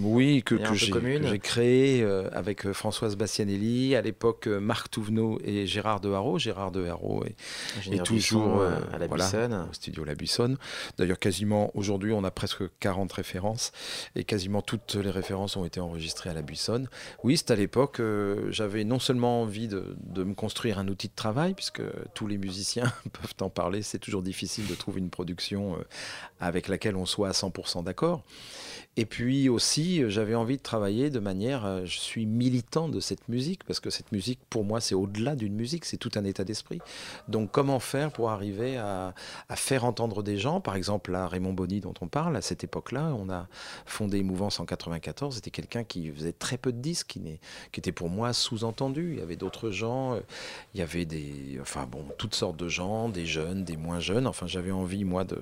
oui que, que j'ai, créé euh, avec Françoise Bastianelli, à l'époque Marc Touvenot et Gérard de Haro. Gérard de Haro est, toujours euh, à la voilà, Buissonne. au studio La Buissonne. D'ailleurs, quasiment aujourd'hui, on a presque 40 références et quasiment toutes les références ont été enregistrées à La Buissonne. Oui, c'est à l'époque, j'avais non seulement envie de, de me construire un outil de travail, puisque tous les musiciens [LAUGHS] peuvent en parler, c'est toujours difficile de trouver une production euh, avec laquelle on soit à 100% d'accord. Et puis aussi, euh, j'avais envie de travailler de manière, euh, je suis militant de cette musique, parce que cette musique, pour moi, c'est au-delà d'une musique, c'est tout un état d'esprit. Donc comment faire pour arriver à, à faire entendre des gens? Par exemple, là, Raymond Bonny, dont on parle, à cette époque-là, on a fondé Mouvance en 94, c'était quelqu'un qui faisait très peu de disques, qui, qui était pour moi sous-entendu. Il y avait d'autres gens, euh, il y avait des, enfin bon, toutes sortes de gens, des jeunes, des moins jeunes. Enfin, j'avais envie, moi, de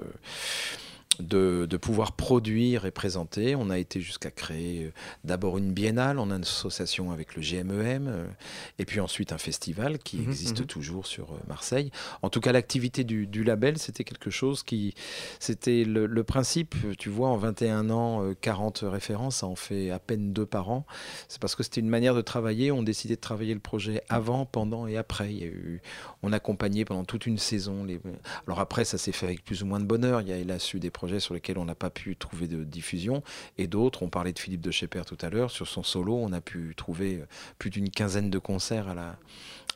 de, de pouvoir produire et présenter. On a été jusqu'à créer euh, d'abord une biennale en association avec le GMEM, euh, et puis ensuite un festival qui Mhm, existe mhm. toujours sur euh, Marseille. En tout cas, l'activité du, du label, c'était quelque chose qui... C'était le, le principe, tu vois, en 21 ans, euh, 40 références, ça en fait à peine deux par an. C'est parce que c'était une manière de travailler. On décidait de travailler le projet avant, pendant et après. Il y a eu, on accompagnait pendant toute une saison. Les... Alors après, ça s'est fait avec plus ou moins de bonheur. Il y a hélas eu des projets sur lesquels on n'a pas pu trouver de diffusion. Et d'autres, on parlait de Philippe de Schepper tout à l'heure, sur son solo, on a pu trouver euh, plus d'une quinzaine de concerts à la,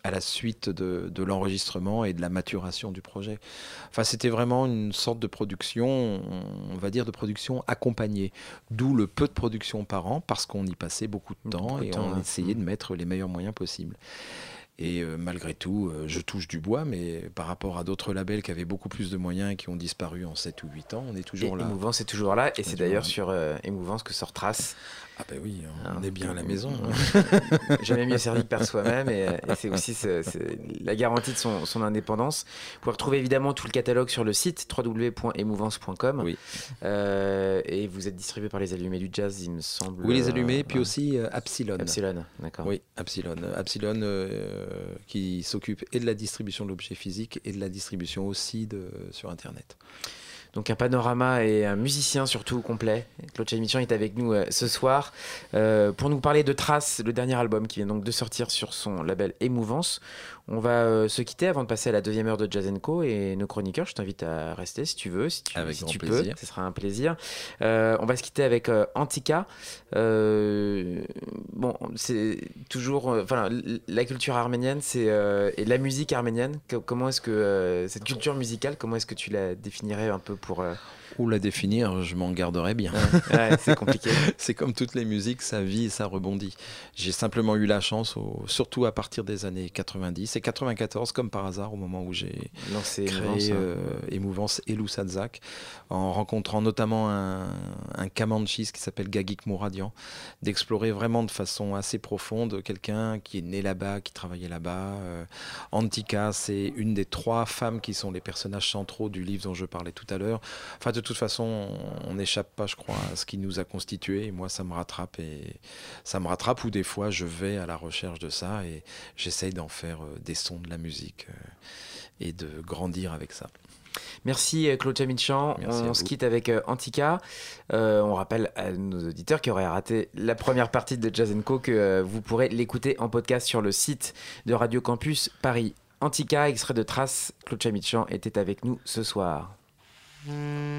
à la suite de, de l'enregistrement et de la maturation du projet. Enfin, c'était vraiment une sorte de production, on va dire de production accompagnée. D'où le peu de production par an, parce qu'on y passait beaucoup de temps Beaucoup de et temps, on ouais. essayait de mettre les meilleurs moyens possibles. Et euh, malgré tout, euh, je touche du bois, mais par rapport à d'autres labels qui avaient beaucoup plus de moyens et qui ont disparu en 7 ou 8 ans, on est Et toujours là. Émouvance est toujours là, et c'est d'ailleurs sur euh, Émouvance que sort Trace. Ah ben oui, on est bien à la maison. Jamais mieux servi que par soi-même, et, et c'est aussi ce- la garantie de son, son indépendance. Vous pouvez retrouver évidemment tout le catalogue sur le site www.émouvance.com. Oui. Euh, et vous êtes distribué par les Allumés du Jazz, il me semble. Oui, les euh, allumés, puis ouais. aussi euh, Epsilon. Epsilon, d'accord. Oui, Epsilon. Epsilon euh, qui s'occupe et de la distribution de l'objet physique et de la distribution aussi de, sur Internet. Donc un panorama et un musicien surtout complet. Claude Chamichan est avec nous euh, ce soir euh, pour nous parler de Trace, le dernier album qui vient donc de sortir sur son label Émouvance. On va euh, se quitter avant de passer à la deuxième heure de Jazz Co et nos chroniqueurs. Je t'invite à rester si tu veux, si tu, Avec si tu peux. Ce sera un plaisir. Euh, on va se quitter avec euh, Antika. Euh, bon, c'est toujours, enfin, la culture arménienne, c'est et la musique arménienne. co- comment est-ce que cette culture musicale, comment est-ce que tu la définirais un peu pour Ou la définir, je m'en garderai bien. Ouais, ouais, c'est compliqué. [LAUGHS] C'est comme toutes les musiques, ça vit et ça rebondit. J'ai simplement eu la chance, au- surtout à partir des années 90 et 94, comme par hasard, au moment où j'ai créé Émouvance, euh, Émouvance et Loussadzak, en rencontrant notamment un, un Kamanchis qui s'appelle Gagik Mouradian, d'explorer vraiment de façon assez profonde quelqu'un qui est né là-bas, qui travaillait là-bas. Euh, Antika, c'est une des trois femmes qui sont les personnages centraux du livre dont je parlais tout à l'heure. Enfin, de toute façon, on n'échappe pas, je crois, à ce qui nous a constitués. Et moi, ça me rattrape et ça me rattrape. Ou des fois, je vais à la recherche de ça et j'essaye d'en faire euh, des sons de la musique euh, et de grandir avec ça. Merci euh, Claude Chamichan. Merci On se quitte avec. Euh, on rappelle à nos auditeurs qui auraient raté la première partie de Jazz Co que euh, vous pourrez l'écouter en podcast sur le site de Radio Campus Paris. Antika, extrait de Trace. Claude Chamichan était avec nous ce soir. Thank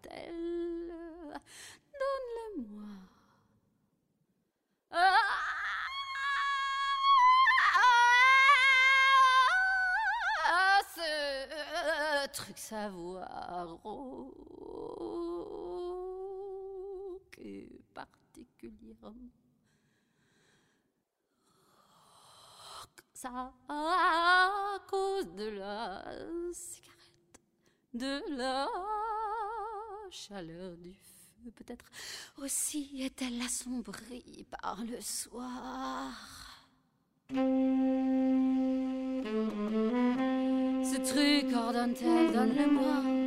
Donne-le-moi. Ah, ce truc savoir qui particulièrement ça à cause de la cigarette, de la chaleur du feu, peut-être aussi est-elle assombrie par le soir. Ce truc hors dentelle, donne-le-moi.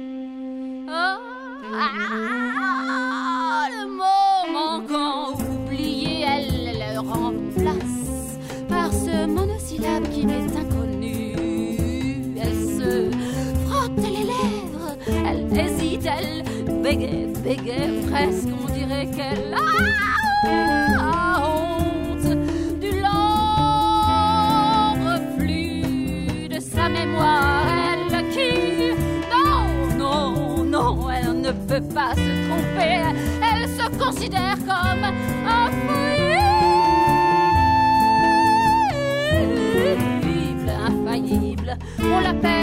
Elle bégaye, bégaye presque, on dirait qu'elle a honte du lent reflux de sa mémoire. Elle qui, non, non, non, elle ne peut pas se tromper. Elle se considère comme un infaillible, infaillible. On l'appelle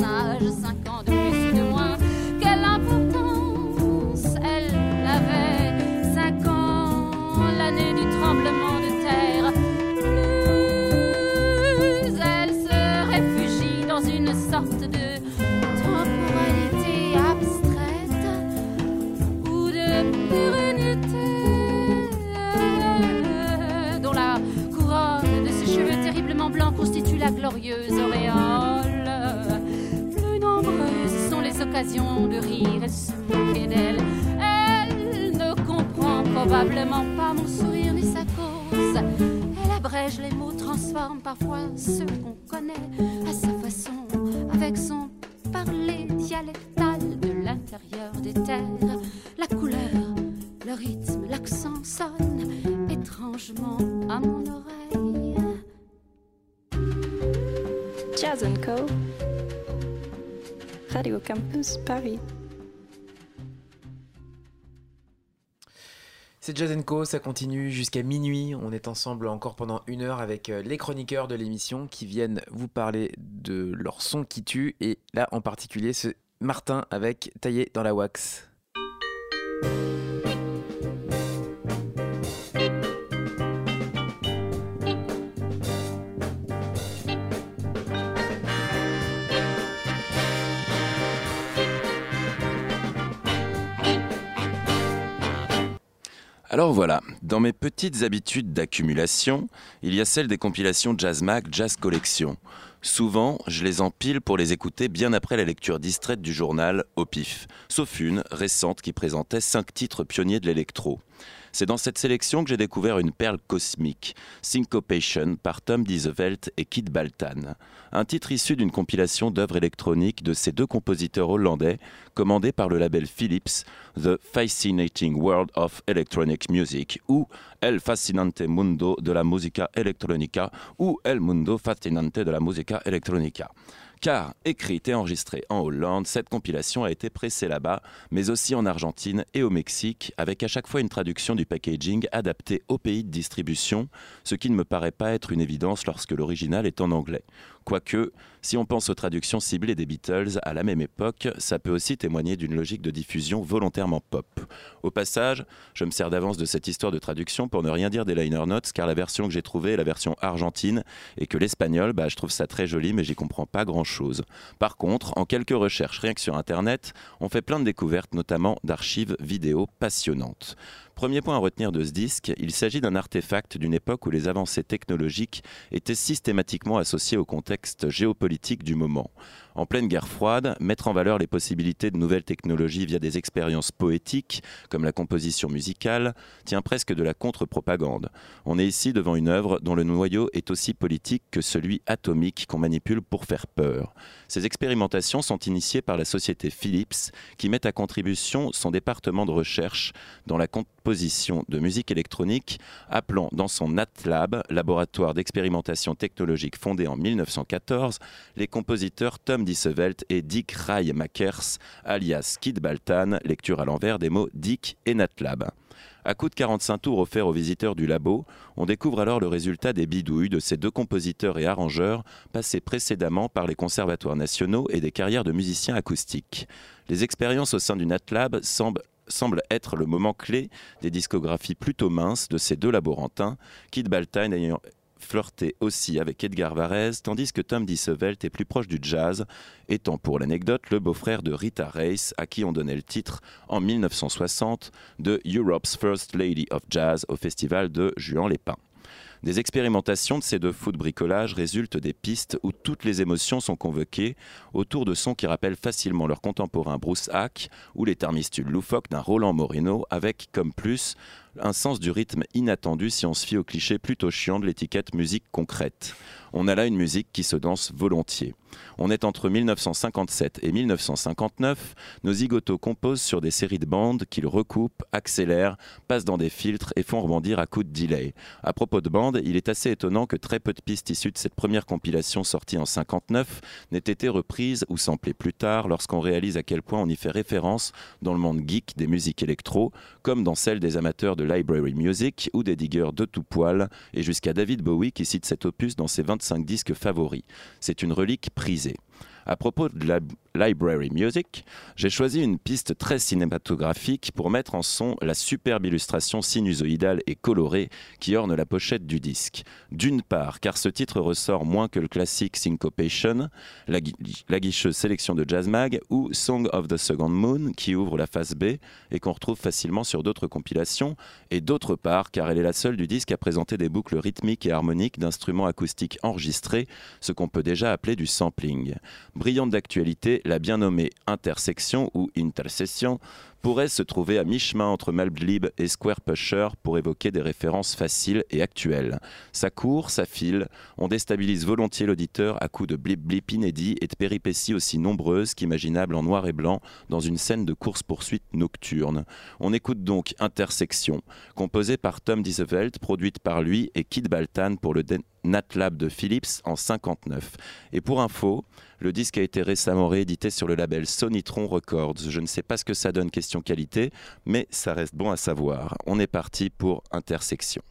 sait de rire et se moquer d'elle. Elle ne comprend probablement pas mon sourire ni sa cause. Elle abrège les mots, transforme parfois ceux qu'on Campus Paris. C'est Jazz ça continue jusqu'à minuit. On est ensemble encore pendant une heure avec euh, les chroniqueurs de l'émission qui viennent vous parler de leur son qui tue. Et là, en particulier, ce Martin avec Taillé dans la wax. Alors voilà, dans mes petites habitudes d'accumulation, il y a celle des compilations Jazz Mag, Jazz Collection. Souvent, je les empile pour les écouter bien après la lecture distraite du journal au pif, sauf une récente qui présentait cinq titres pionniers de l'électro. C'est dans cette sélection que j'ai découvert une perle cosmique, Syncopation par Tom Diesevelt et Kid Baltan, un titre issu d'une compilation d'œuvres électroniques de ces deux compositeurs hollandais, commandés par le label Philips, The Fascinating World of Electronic Music, ou El Fascinante Mundo de la Musica Electronica, ou El Mundo Fascinante de la Musica Electronica. Car, écrite et enregistrée en Hollande, cette compilation a été pressée là-bas, mais aussi en Argentine et au Mexique, avec à chaque fois une traduction du packaging adapté au pays de distribution, ce qui ne me paraît pas être une évidence lorsque l'original est en anglais. Quoique, si on pense aux traductions ciblées des Beatles à la même époque, ça peut aussi témoigner d'une logique de diffusion volontairement pop. Au passage, je me sers d'avance de cette histoire de traduction pour ne rien dire des liner notes, car la version que j'ai trouvée est la version argentine, et que l'espagnol, bah, je trouve ça très joli, mais j'y comprends pas grand-chose. Par contre, en quelques recherches rien que sur Internet, on fait plein de découvertes, notamment d'archives vidéo passionnantes. Premier point à retenir de ce disque, il s'agit d'un artefact d'une époque où les avancées technologiques étaient systématiquement associées au contexte géopolitique du moment. En pleine guerre froide, mettre en valeur les possibilités de nouvelles technologies via des expériences poétiques, comme la composition musicale, tient presque de la contre-propagande. On est ici devant une œuvre dont le noyau est aussi politique que celui atomique qu'on manipule pour faire peur. Ces expérimentations sont initiées par la société Philips, qui met à contribution son département de recherche dans la composition de musique électronique, appelant dans son NatLab, laboratoire d'expérimentation technologique fondé en 1914, les compositeurs Tom Et Dick Ray Makers, alias Kid Baltan, lecture à l'envers des mots Dick et Natlab. À coup de 45 tours offerts aux visiteurs du labo, on découvre alors le résultat des bidouilles de ces deux compositeurs et arrangeurs passés précédemment par les conservatoires nationaux et des carrières de musiciens acoustiques. Les expériences au sein du NatLab semblent semble être le moment clé des discographies plutôt minces de ces deux laborantins, Kid Baltan ayant flirté aussi avec Edgar Varese, tandis que Tom Diesevelt est plus proche du jazz, étant pour l'anecdote le beau-frère de Rita Reis, à qui on donnait le titre en 1960 de Europe's First Lady of Jazz au festival de Juan-les-Pins. Des expérimentations de ces deux fous de bricolage résultent des pistes où toutes les émotions sont convoquées autour de sons qui rappellent facilement leur contemporain Bruce Hack ou les thermistules loufoques d'un Roland Moreno avec comme plus un sens du rythme inattendu si on se fie au cliché plutôt chiant de l'étiquette musique concrète. On a là une musique qui se danse volontiers. On est entre 1957 et 1959, nos zigotos composent sur des séries de bandes qu'ils recoupent, accélèrent, passent dans des filtres et font rebondir à coups de delay. À propos de bandes, il est assez étonnant que très peu de pistes issues de cette première compilation sortie en 59 n'aient été reprises ou samplées plus tard lorsqu'on réalise à quel point on y fait référence dans le monde geek des musiques électro, comme dans celle des amateurs de library music ou des diggers de tout poil, et jusqu'à David Bowie qui cite cet opus dans ses 25 disques favoris. C'est une relique prisée. À propos de la Library Music, j'ai choisi une piste très cinématographique pour mettre en son la superbe illustration sinusoïdale et colorée qui orne la pochette du disque. D'une part, car ce titre ressort moins que le classique Syncopation, la, guicheuse sélection de Jazz Mag, ou Song of the Second Moon, qui ouvre la face B et qu'on retrouve facilement sur d'autres compilations, et d'autre part, car elle est la seule du disque à présenter des boucles rythmiques et harmoniques d'instruments acoustiques enregistrés, ce qu'on peut déjà appeler du sampling. Brillante d'actualité, la bien nommée intersection ou intercession pourrait se trouver à mi-chemin entre Malblib et Square Pusher pour évoquer des références faciles et actuelles. Ça court, ça file, on déstabilise volontiers l'auditeur à coups de blip blip inédits et de péripéties aussi nombreuses qu'imaginables en noir et blanc dans une scène de course-poursuite nocturne. On écoute donc Intersection, composée par Tom Diesevelt, produite par lui et Kid Baltan pour le Natlab de Philips en 59. Et pour info, le disque a été récemment réédité sur le label Sonitron Records. Je ne sais pas ce que ça donne qualité, mais ça reste bon à savoir. On est parti pour Intersection.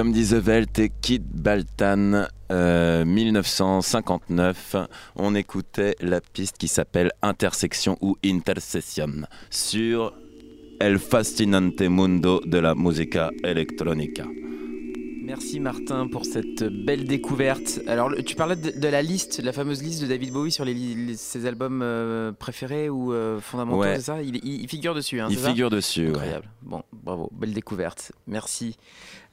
Tom Diesevelt et Kid Baltan, euh, 1959. On écoutait la piste qui s'appelle Intersection ou Intercession sur El Fascinante Mundo de la Musica Electronica. Merci Martin pour cette belle découverte. Alors tu parlais de, de la liste, la fameuse liste de David Bowie sur les, les- ses albums euh, préférés ou euh, fondamentaux, Ouais. c'est ça? Il, il- il figure dessus. Hein, Il c'est ça? figure dessus. ouais. Incroyable. Bon, bravo, belle découverte. Merci.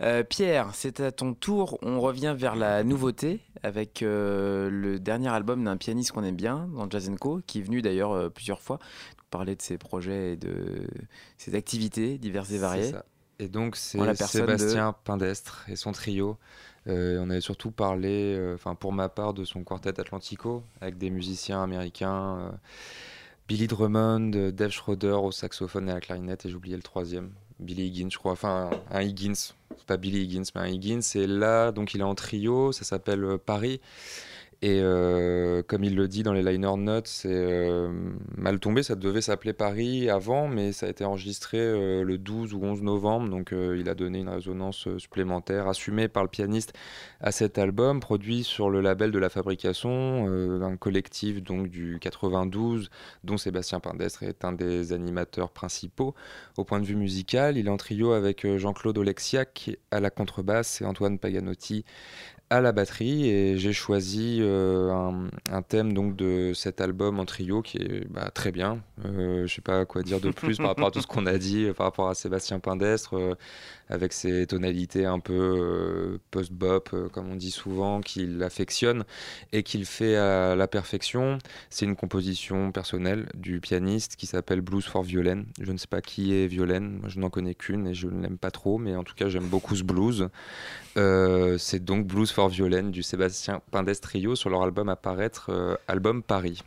Euh, Pierre, c'est à ton tour. On revient vers la nouveauté avec euh, le dernier album d'un pianiste qu'on aime bien dans Jazz Co, qui est venu d'ailleurs euh, plusieurs fois nous parler de ses projets et de ses activités diverses et C'est variées. ça. Et donc c'est Sébastien Pindestre et son trio. Euh, on avait surtout parlé, euh, pour ma part, de son quartet Atlantico avec des musiciens américains, euh, Billy Drummond, Dave Schroeder au saxophone et à la clarinette, et j'oubliais le troisième, Billy Higgins, je crois, enfin un Higgins, c'est pas Billy Higgins, mais un Higgins. Et là, donc il est en trio, ça s'appelle Paris. Et euh, comme il le dit dans les liner notes, c'est euh, mal tombé, ça devait s'appeler Paris avant, mais ça a été enregistré euh, le 12 ou 11 novembre, donc il a donné une résonance supplémentaire, assumée par le pianiste à cet album, produit sur le label de la fabrication, un collectif donc du 92, dont Sébastien Pindestre est un des animateurs principaux. Au point de vue musical, il est en trio avec Jean-Claude Oleksiak à la contrebasse et Antoine Paganotti à la batterie et j'ai choisi euh, un, thème donc de cet album en trio qui est bah, très bien. Euh, je sais pas quoi dire de plus par rapport à tout ce qu'on a dit par rapport à Sébastien Pindestre euh, avec ses tonalités un peu euh, post-bop euh, comme on dit souvent qu'il affectionne et qu'il fait à la perfection. C'est une composition personnelle du pianiste qui s'appelle Blues for Violaine. Je ne sais pas qui est Violaine, je n'en connais qu'une et je ne l'aime pas trop mais en tout cas j'aime beaucoup ce blues. Euh, c'est donc Blues for Violaine du Sébastien Pindestre Trio sur leur album à paraître, album Paris.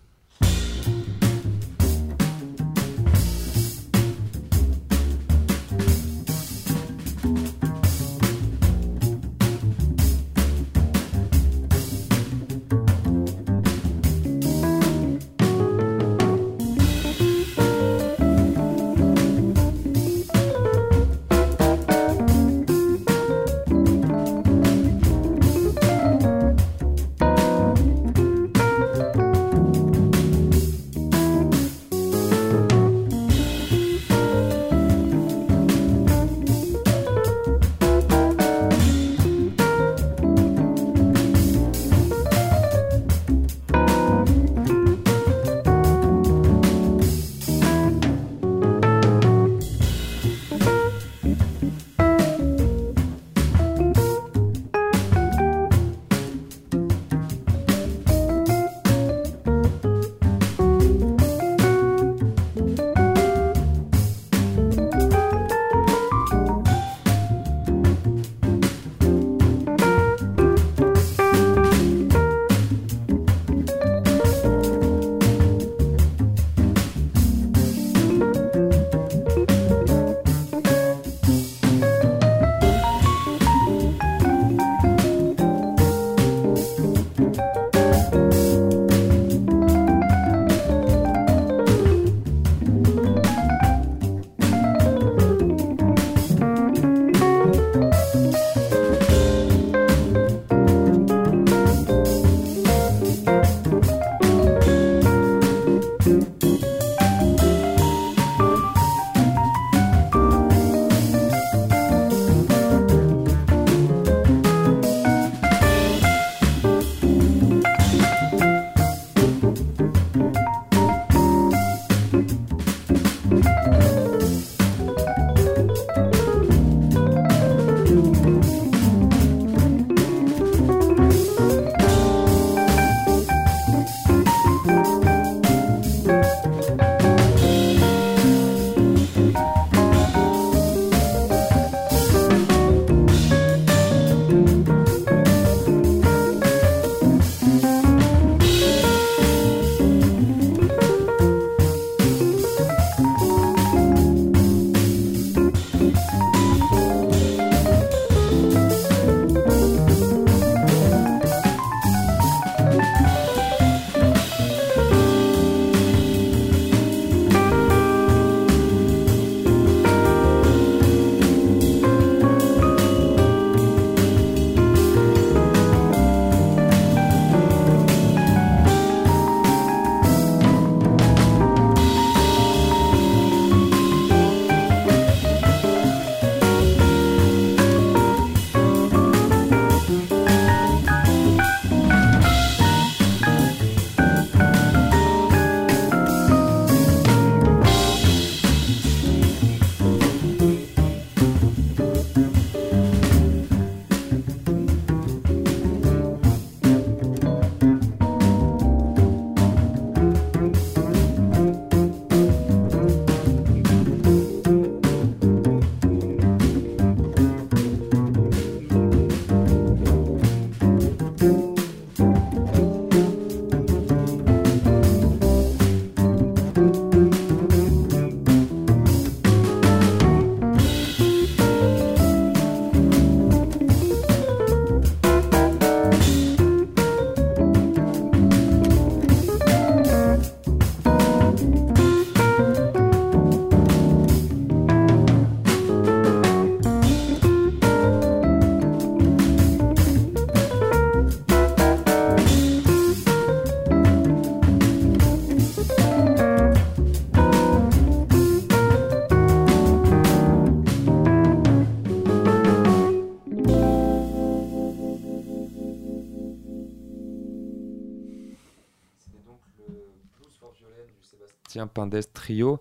Sébastien Pindes Trio,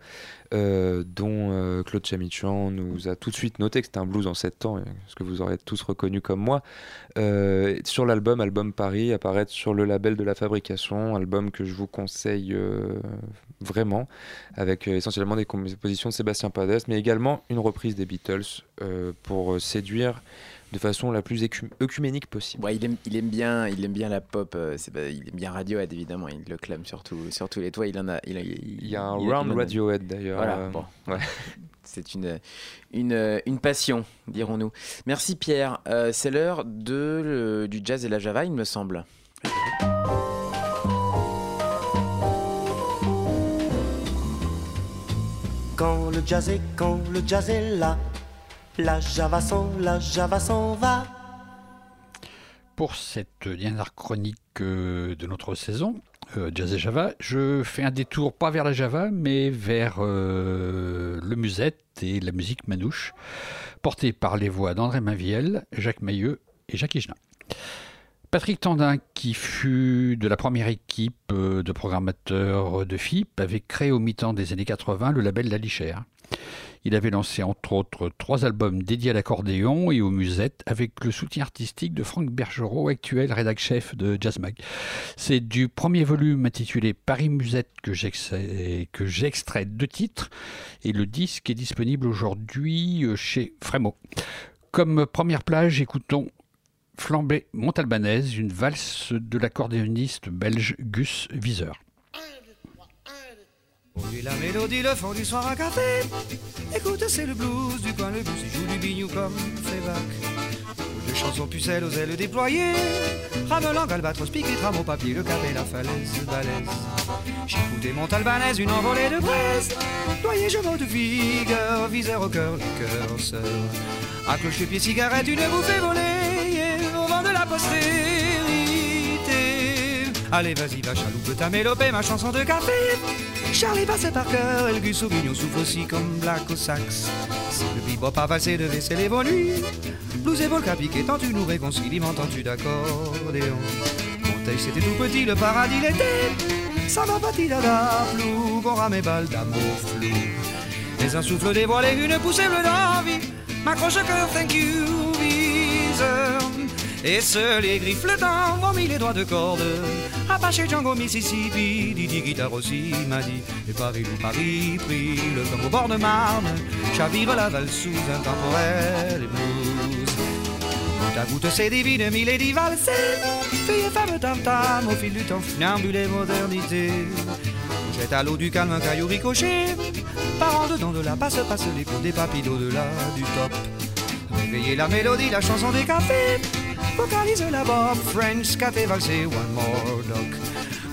euh, dont euh, Claude Chamichan nous a tout de suite noté que c'était un blues en 7 temps, ce que vous aurez tous reconnu comme moi. Euh, sur l'album, Album Paris, apparaître sur le label de la fabrication, album que je vous conseille vraiment, avec essentiellement des compositions de Sébastien Pindes, mais également une reprise des Beatles pour séduire de façon la plus œcuménique possible. il, aime, il, aime, bien, il aime bien la pop, euh, il aime bien Radiohead évidemment, il le clame sur, sur tous les toits. Il, en a, il, il y a un round Radiohead d'ailleurs. Voilà, euh, bon. [LAUGHS] C'est une, une, une, passion, dirons-nous. Merci Pierre. Euh, c'est l'heure de, du jazz et la java, il me semble. Quand le jazz est, quand le jazz est là la Java s'en, la Java s'en va. Pour cette dernière chronique euh, de notre saison, euh, Jazz et Java, je fais un détour pas vers la Java, mais vers euh, le musette et la musique manouche, portée par les voix d'André Mainviel, Jacques Mailleux et Jacques Higelin. Patrick Tandin, qui fut de la première équipe de programmateurs de FIP, avait créé au mi-temps des années 80 le label La. Il avait lancé entre autres trois albums dédiés à l'accordéon et aux musettes avec le soutien artistique de Franck Bergerot, actuel rédac-chef de Jazzmag. C'est du premier volume intitulé Paris Musette que j'extrais deux titres et le disque est disponible aujourd'hui euh, chez Frémo. Comme première plage, écoutons Flambée Montalbanaise, une valse de l'accordéoniste belge Gus Wieser. Oui, la mélodie, le fond du soir à café. Écoute, c'est le blues du coin, le blues, il joue du bignou comme Févac. De chansons pucelles aux ailes déployées. Ramelang, albatros, piqué, tram au papier, le et la falaise, balèze. J'écoutais mon albanaise, une envolée de braise. Doyer, je de vigueur, viseur au cœur, le cœur sœur. À cloche-pied, cigarette, une bouffée volée, la postérité. Allez, vas-y, va chaloupe ta mélopée, ma chanson de café. Charlie passait par cœur, et le gus au souffle aussi comme Black au sax. Si le bebop a valsé de vaisselle et nuit, blues et volca piqué, tant tu nous réconcilies, m'entends-tu d'accordéon Mon taille c'était tout petit, le paradis l'était. Ça va pas dada, flou, qu'on rame balles d'amour flou. Mais un souffle dévoilé, une poussée bleue d'envie, m'accroche au cœur, thank you, viseur. Et seuls les griffes le temps vont mis les doigts de corde. Apache Django Mississippi, Didi Guitare aussi m'a dit. Et Paris ou Paris pris le temps au bord de Marne. Chavire la valse sous un temporel et blues. Goutte à goutte c'est divine, milady valsé. Fille et femme tam tam au fil du temps, funambule modernité. Jette à l'eau du calme un caillou ricochet. Par en dedans de la passe, passe l'écho des papilles au-delà du top. Réveillez la mélodie, la chanson des cafés vocalise la Bob French, café valsé, one more dog.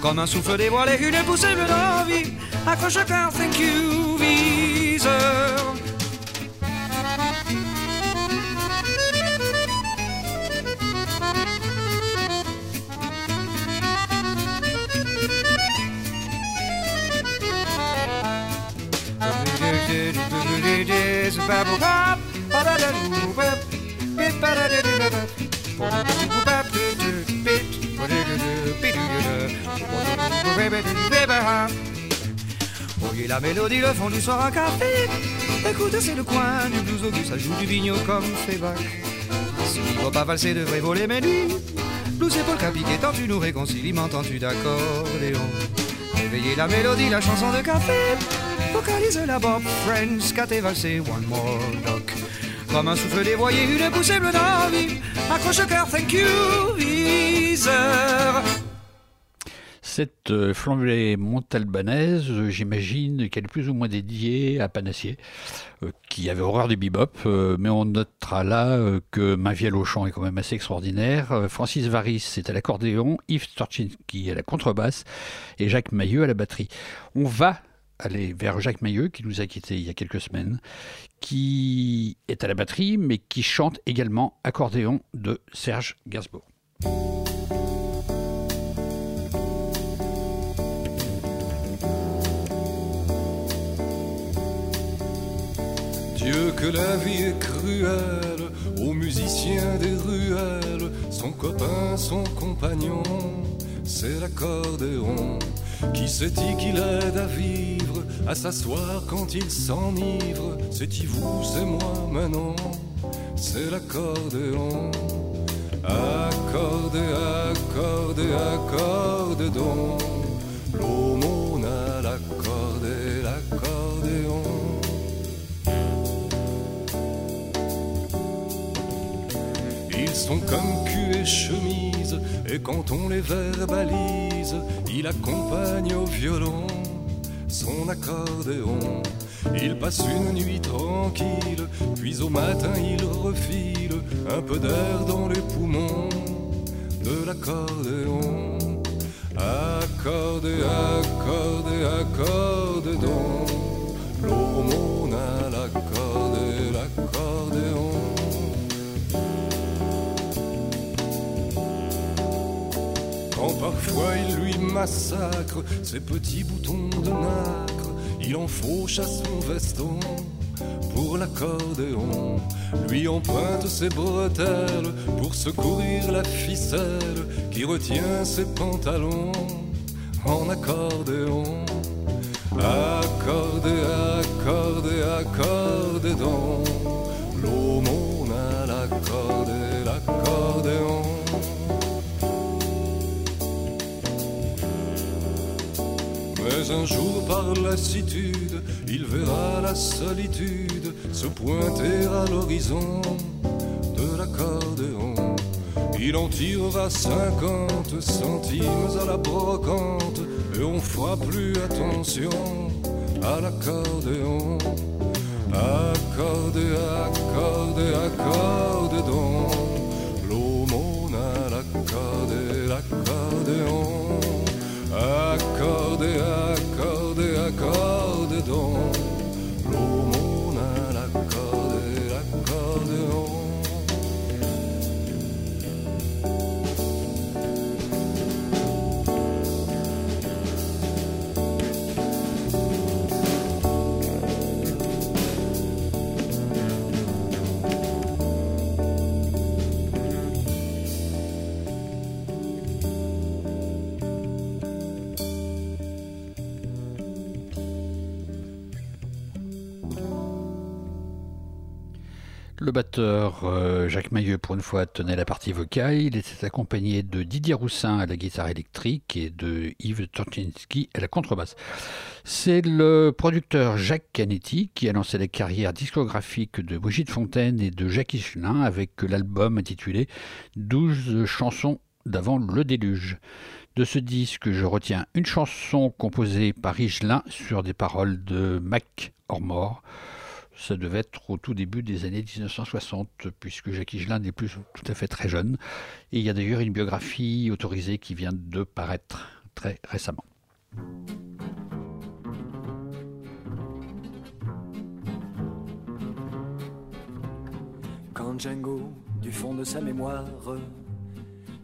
Comme un souffle dévoilé, une poussée d'envie, accroche cœur, thank you, viseur. Voyez la mélodie, le fond du soir à café. Écoute, c'est le coin du blues au ça joue du bigno comme Févac. Si va pas valser, devrait voler mes nuits. Blues et polka piqué, tant tu nous réconcilies, m'entends-tu d'accordéon? Réveillez la mélodie, la chanson de café. Vocalise la Bob French, caté valsé, one more doc. Souffle une poussée bleue d'envie. Accroche le cœur, thank you. Cette euh, flambée montalbanaise, euh, j'imagine qu'elle est plus ou moins dédiée à Panassier, euh, qui avait horreur du bebop, mais on notera là que Maviel au chant est quand même assez extraordinaire. Francis Varis est à l'accordéon, Yves Torchinski à la contrebasse et Jacques Mailleux à la batterie. On va aller vers Jacques Mailleux, qui nous a quittés il y a quelques semaines, qui est à la batterie, mais qui chante également accordéon de Serge Gainsbourg. Dieu que la vie est cruelle, aux musiciens des ruelles, son copain, son compagnon, c'est l'accordéon. Qui se dit qu'il aide à vivre, à s'asseoir quand il s'enivre? C'est-y vous, c'est moi maintenant, c'est l'accordéon. Accorde, accorde, accorde donc l'aumône à l'accorde, l'accordéon. Ils sont comme cul et chemise, et quand on les verbalise, il accompagne au violon son accordéon. Il passe une nuit tranquille, puis au matin il refile un peu d'air dans les poumons de l'accordéon. Accorde, accorde, accorde donc parfois il lui massacre ses petits boutons de nacre, il en fauche à son veston pour l'accordéon. Lui emprunte ses bretelles pour secourir la ficelle qui retient ses pantalons en accordéon. Accorde, accorde, accorde donc l'aumône à l'accordéon. Un jour par lassitude, il verra la solitude se pointer à l'horizon de l'accordéon. Il en tirera cinquante centimes à la brocante et on fera plus attention à l'accordéon. Accorde, accorde, accorde donc l'aumône à l'accorde, l'accordéon. Accorde, accorde, Le batteur euh, Jacques Mailleux, pour une fois, tenait la partie vocale. Il était accompagné de Didier Roussin à la guitare électrique et de Yves Tortinski à la contrebasse. C'est le producteur Jacques Canetti qui a lancé la carrière discographique de Brigitte Fontaine et de Jacques Higelin avec l'album intitulé 12 chansons d'avant le déluge. De ce disque, je retiens une chanson composée par Higelin sur des paroles de Mac Ormore. Ça devait être au tout début des années 1960, puisque Jacques Higelin n'est plus tout à fait très jeune. Et il y a d'ailleurs une biographie autorisée qui vient de paraître très récemment. Quand Django, du fond de sa mémoire,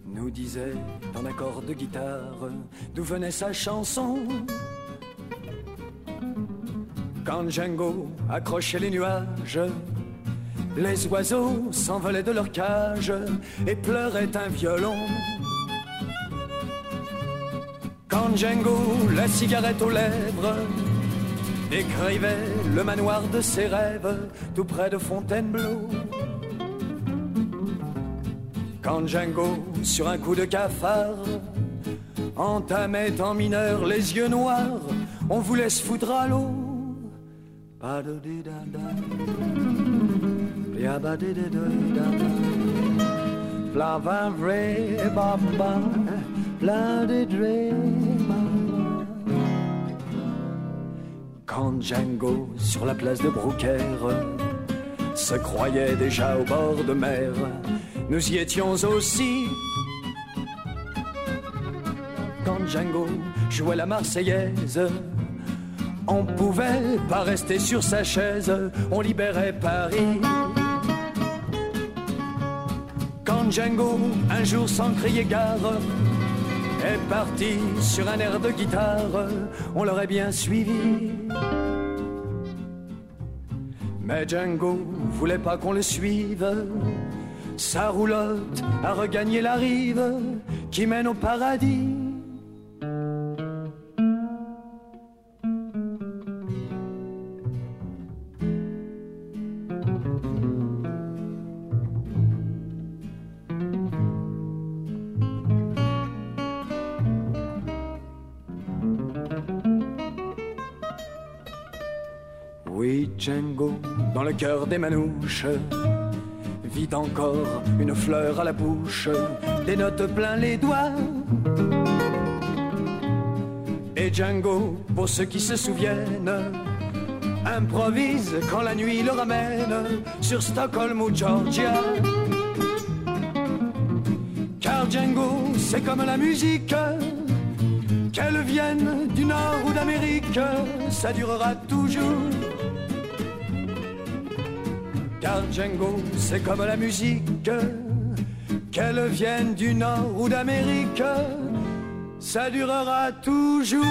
nous disait en accord de guitare d'où venait sa chanson. Quand Django accrochait les nuages, les oiseaux s'envolaient de leur cage et pleuraient un violon. Quand Django, la cigarette aux lèvres, décrivait le manoir de ses rêves tout près de Fontainebleau. Quand Django, sur un coup de cafard, entamait en mineur les yeux noirs, on voulait se foutre à l'eau. Quand Django, sur la place de Brouckère, se croyait déjà au bord de mer, nous y étions aussi. Quand Django jouait la Marseillaise, on pouvait pas rester sur sa chaise, on libérait Paris. Quand Django, un jour sans crier gare, est parti sur un air de guitare, on l'aurait bien suivi. Mais Django voulait pas qu'on le suive, sa roulotte a regagné la rive qui mène au paradis. Django, dans le cœur des manouches, vit encore une fleur à la bouche, des notes plein les doigts. Et Django, pour ceux qui se souviennent, improvise quand la nuit le ramène sur Stockholm ou Georgia. Car Django, c'est comme la musique, qu'elle vienne du nord ou d'Amérique, ça durera toujours. Car Django, c'est comme la musique, qu'elle vienne du nord ou d'Amérique, ça durera toujours.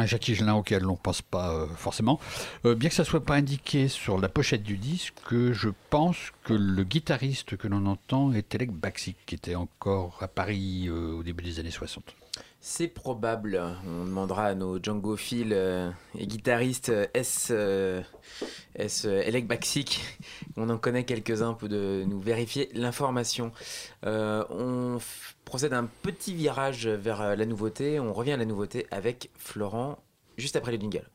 un Jackie Gelin auquel on pense pas euh, forcément. Euh, bien que ça soit pas indiqué sur la pochette du disque, je pense que le guitariste que l'on entend est Telek Baksik, qui était encore à Paris euh, au début des années 60. C'est probable. On demandera à nos Django Phil et guitaristes S, S Elec Baksik, [LAUGHS] on en connaît quelques-uns, de nous vérifier l'information. on procède un petit virage vers la nouveauté. On revient à la nouveauté avec Florent juste après le jingle.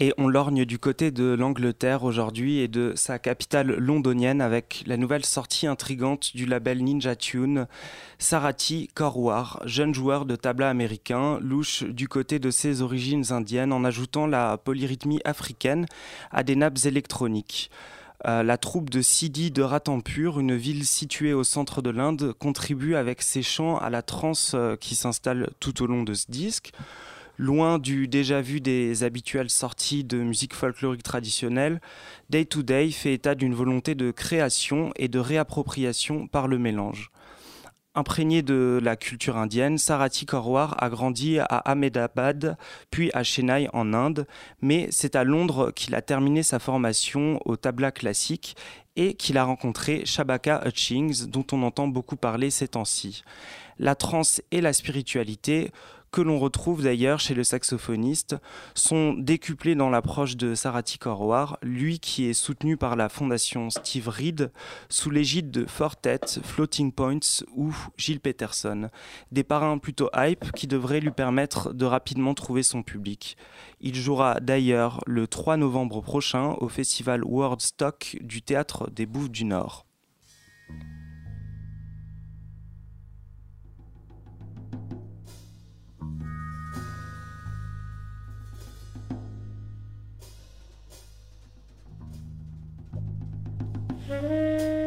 Et on lorgne du côté de l'Angleterre aujourd'hui et de sa capitale londonienne avec la nouvelle sortie intrigante du label Ninja Tune, Sarati Korwar, jeune joueur de tabla américain, louche du côté de ses origines indiennes en ajoutant la polyrythmie africaine à des nappes électroniques. Euh, la troupe de Sidi de Ratampur, une ville située au centre de l'Inde, contribue avec ses chants à la trance euh, qui s'installe tout au long de ce disque. Loin du déjà vu des habituelles sorties de musique folklorique traditionnelle, Day to Day fait état d'une volonté de création et de réappropriation par le mélange. Imprégné de la culture indienne, Sarati Korwar a grandi à Ahmedabad, puis à Chennai en Inde, mais c'est à Londres qu'il a terminé sa formation au tabla classique et qu'il a rencontré Shabaka Hutchings, dont on entend beaucoup parler ces temps-ci. La trance et la spiritualité que l'on retrouve d'ailleurs chez le saxophoniste, sont décuplés dans l'approche de Sarati Korwar, lui qui est soutenu par la fondation Steve Reed sous l'égide de Fortet, Floating Points ou Gilles Peterson, des parrains plutôt hype qui devraient lui permettre de rapidement trouver son public. Il jouera d'ailleurs le 3 novembre prochain au festival World Stock du théâtre des Bouffes du Nord. Música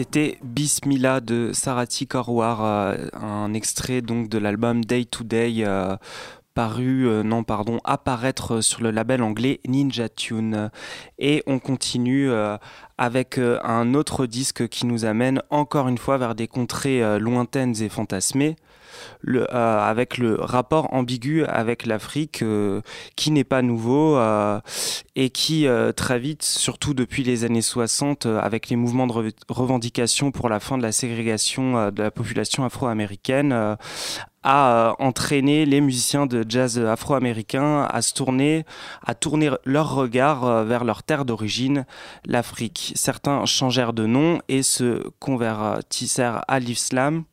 C'était Bismillah de Sarati Korwar, euh, un extrait donc de l'album Day to Day euh, paru, non pardon, apparaître sur le label anglais Ninja Tune. Et on continue avec un autre disque qui nous amène encore une fois vers des contrées lointaines et fantasmées le, euh, avec le rapport ambigu avec l'Afrique euh, qui n'est pas nouveau euh, et qui très vite, surtout depuis les années 60, avec les mouvements de revendication pour la fin de la ségrégation de la population afro-américaine, a entraîné les musiciens de jazz afro-américains à se tourner, à tourner leur regard vers leur terre d'origine, l'Afrique. Certains changèrent de nom et se convertissèrent à l'islam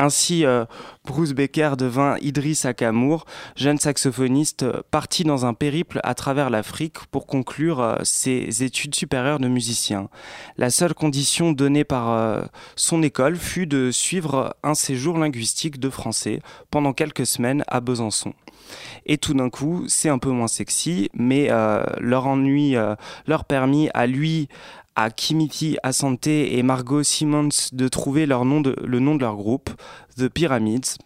ainsi, euh, Bruce Becker devint Idriss Akamour, jeune saxophoniste euh, parti dans un périple à travers l'Afrique pour conclure euh, ses études supérieures de musicien. La seule condition donnée par son école fut de suivre un séjour linguistique de français pendant quelques semaines à Besançon. Et tout d'un coup, c'est un peu moins sexy, mais leur ennui leur permit à lui, à Kimiti Asante et Margot Simmons de trouver leur nom le nom de leur groupe, The Pyramids.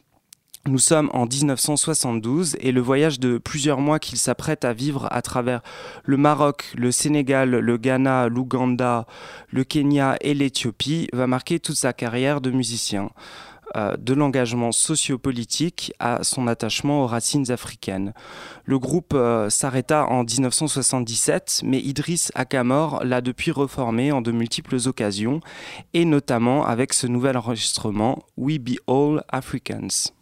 Nous sommes en 1972 et le voyage de plusieurs mois qu'ils s'apprêtent à vivre à travers le Maroc, le Sénégal, le Ghana, l'Ouganda, le Kenya et l'Éthiopie va marquer toute sa carrière de musicien. Euh, de l'engagement sociopolitique à son attachement aux racines africaines. Le groupe euh, s'arrêta en 1977, mais Idriss Akamor l'a depuis reformé en de multiples occasions, et notamment avec ce nouvel enregistrement We Be All Africans.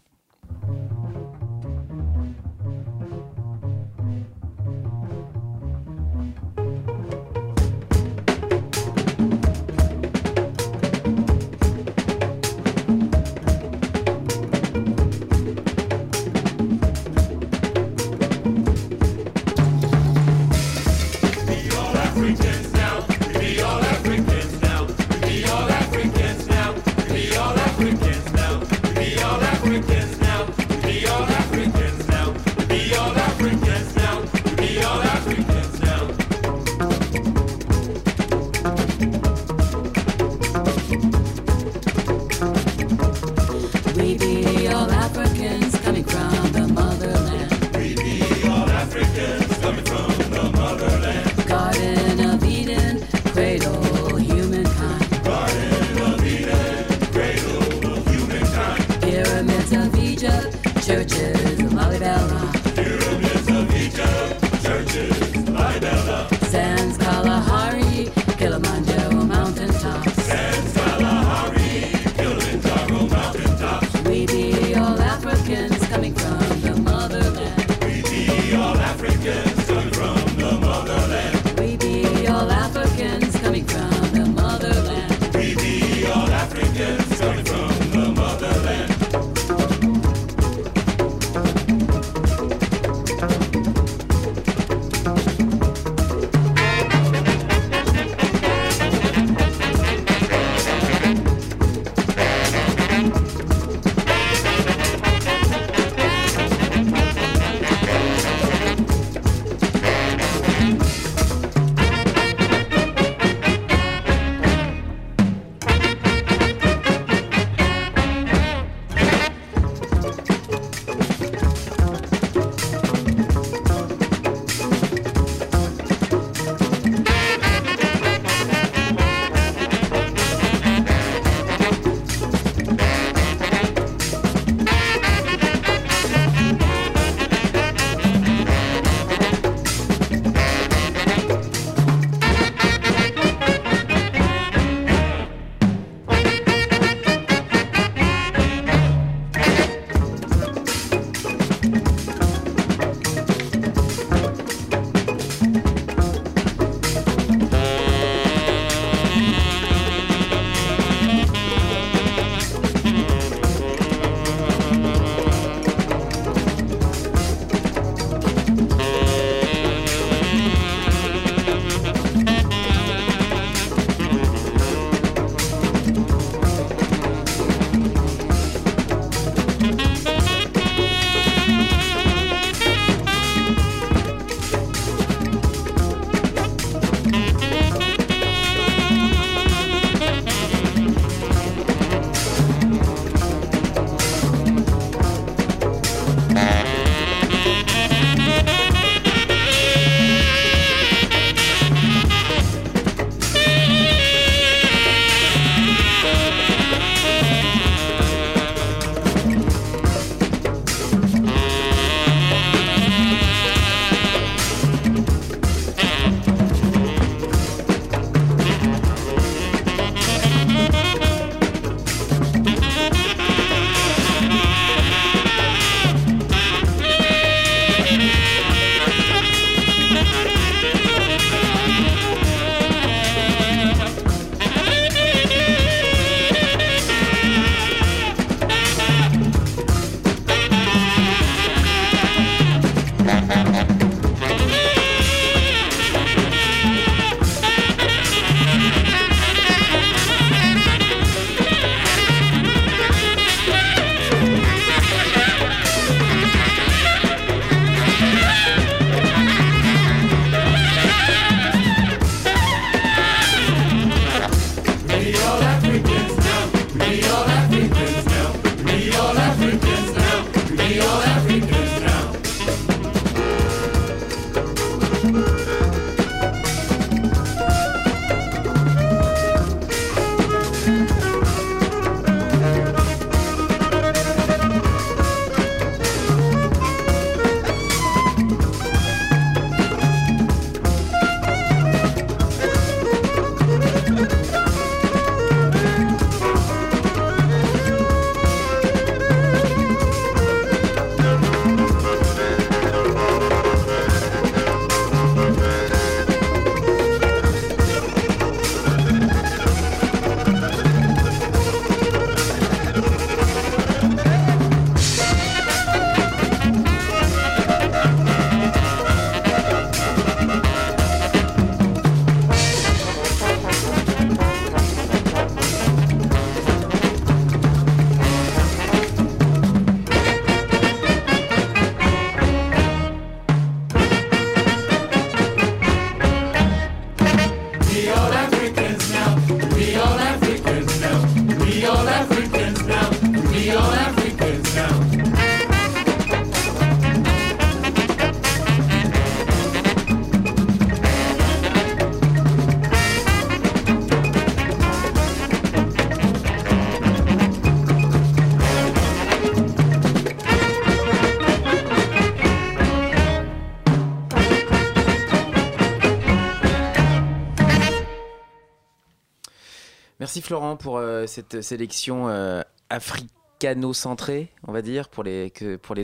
Merci Florent pour euh, cette sélection euh, africano-centrée, on va dire, pour les,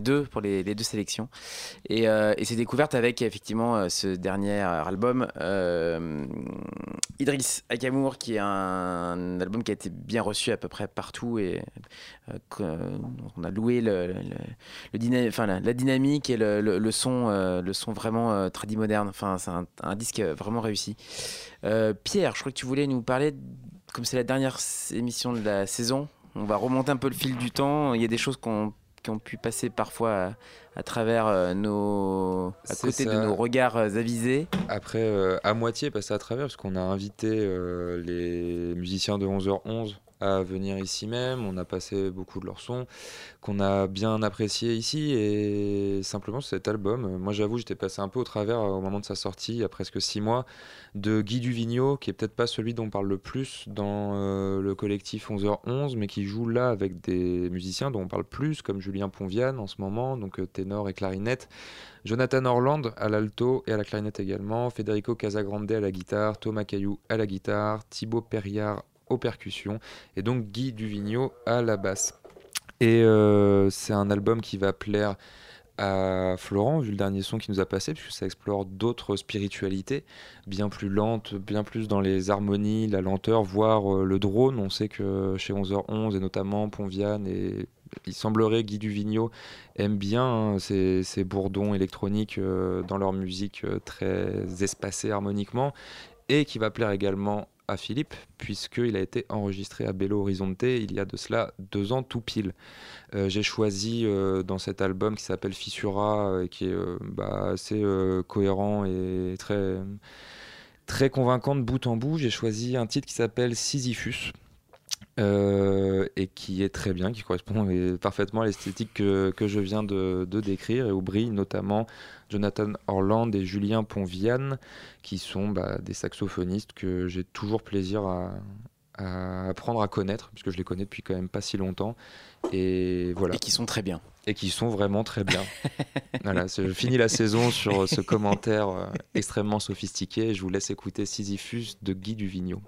deux, pour les, deux sélections. Et, euh, et ces découvertes avec effectivement euh, ce dernier album, Idriss Akamour, qui est un, album qui a été bien reçu à peu près partout et on a loué la, dynamique et le, son, le son vraiment euh, très moderne. Enfin, c'est un, disque vraiment réussi. Pierre, je crois que tu voulais nous parler, comme c'est la dernière émission de la saison, on va remonter un peu le fil du temps. Il y a des choses qu'on- qui ont pu passer parfois à, à travers euh, nos, à côté de nos regards euh, avisés. Après, euh, à moitié passé à travers, parce qu'on a invité euh, les musiciens de 11h11 à venir ici même. On a passé beaucoup de leurs sons qu'on a bien apprécié ici. Et simplement, cet album, moi j'avoue, j'étais passé un peu au travers euh, au moment de sa sortie, il y a presque six mois, de Guy Duvigneau, qui est peut-être pas celui dont on parle le plus dans euh, le collectif 11h11, mais qui joue là avec des musiciens dont on parle plus, comme Julien Ponviane en ce moment, donc euh, ténor et clarinette. Jonathan Orland à l'alto et à la clarinette également, Federico Casagrande à la guitare, Thomas Caillou à la guitare, Thibaut Perriard aux percussions et donc Guy Duvigneau à la basse. Et euh, c'est un album qui va plaire à Florent, vu le dernier son qui nous a passé, puisque ça explore d'autres spiritualités, bien plus lentes, bien plus dans les harmonies, la lenteur, voire euh, le drone. On sait que chez 11h11, et notamment Ponviane, et il semblerait Guy Duvigneau aime bien hein, ces, bourdons électroniques euh, dans leur musique très espacée harmoniquement, et qui va plaire également à Philippe, puisqu'il a été enregistré à Belo Horizonte il y a de cela deux ans tout pile. Euh, J'ai choisi euh, dans cet album qui s'appelle Fissura, euh, qui est bah, assez cohérent et très, très convaincant de bout en bout, j'ai choisi un titre qui s'appelle Sisyphus. et qui est très bien, qui correspond parfaitement à l'esthétique que, que je viens de, de décrire et où brillent notamment Jonathan Orland et Julien Ponviane, qui sont bah, des saxophonistes que j'ai toujours plaisir à, à apprendre à connaître, puisque je les connais depuis quand même pas si longtemps. Et voilà. Et qui sont très bien. Et qui sont vraiment très bien. [LAUGHS] voilà, je finis la saison sur ce commentaire euh, extrêmement sophistiqué. Je vous laisse écouter Sisyphus de Guy Duvigneau.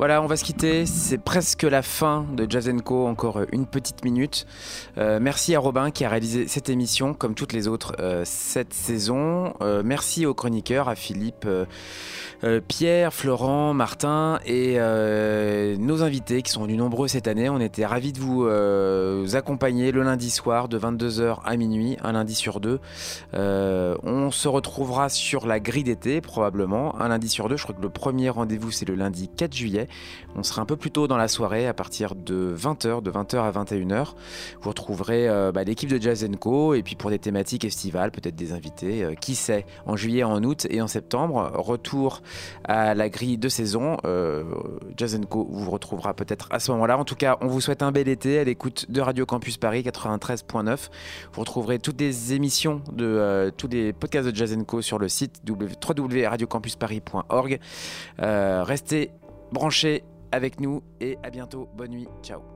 Voilà, on va se quitter. C'est presque la fin de Jazz Co. Encore une petite minute. Euh, merci à Robin qui a réalisé cette émission, comme toutes les autres euh, cette saison. Euh, merci aux chroniqueurs, à Philippe, euh, Pierre, Florent, Martin et euh, nos invités qui sont venus nombreux cette année. On était ravis de vous, euh, accompagner le lundi soir de 22h à minuit, un lundi sur deux. On se retrouvera sur la grille d'été, probablement, un lundi sur deux. Je crois que le premier rendez-vous, c'est le lundi 4 juillet. On sera un peu plus tôt dans la soirée, à partir de 20h, de 20h à 21h. Vous retrouverez bah, l'équipe de Jazz Co. Et puis pour des thématiques estivales, peut-être des invités, qui sait, en juillet, en août et en septembre. Retour à la grille de saison. Euh, Jazz Co. vous retrouvera peut-être à ce moment-là. En tout cas, on vous souhaite un bel été à l'écoute de Radio Campus Paris 93.9. Vous retrouverez toutes les émissions de euh, tous les podcasts de Jazz Co sur le site www.radiocampusparis.org. Euh, restez branchés avec nous et à bientôt. Bonne nuit. Ciao.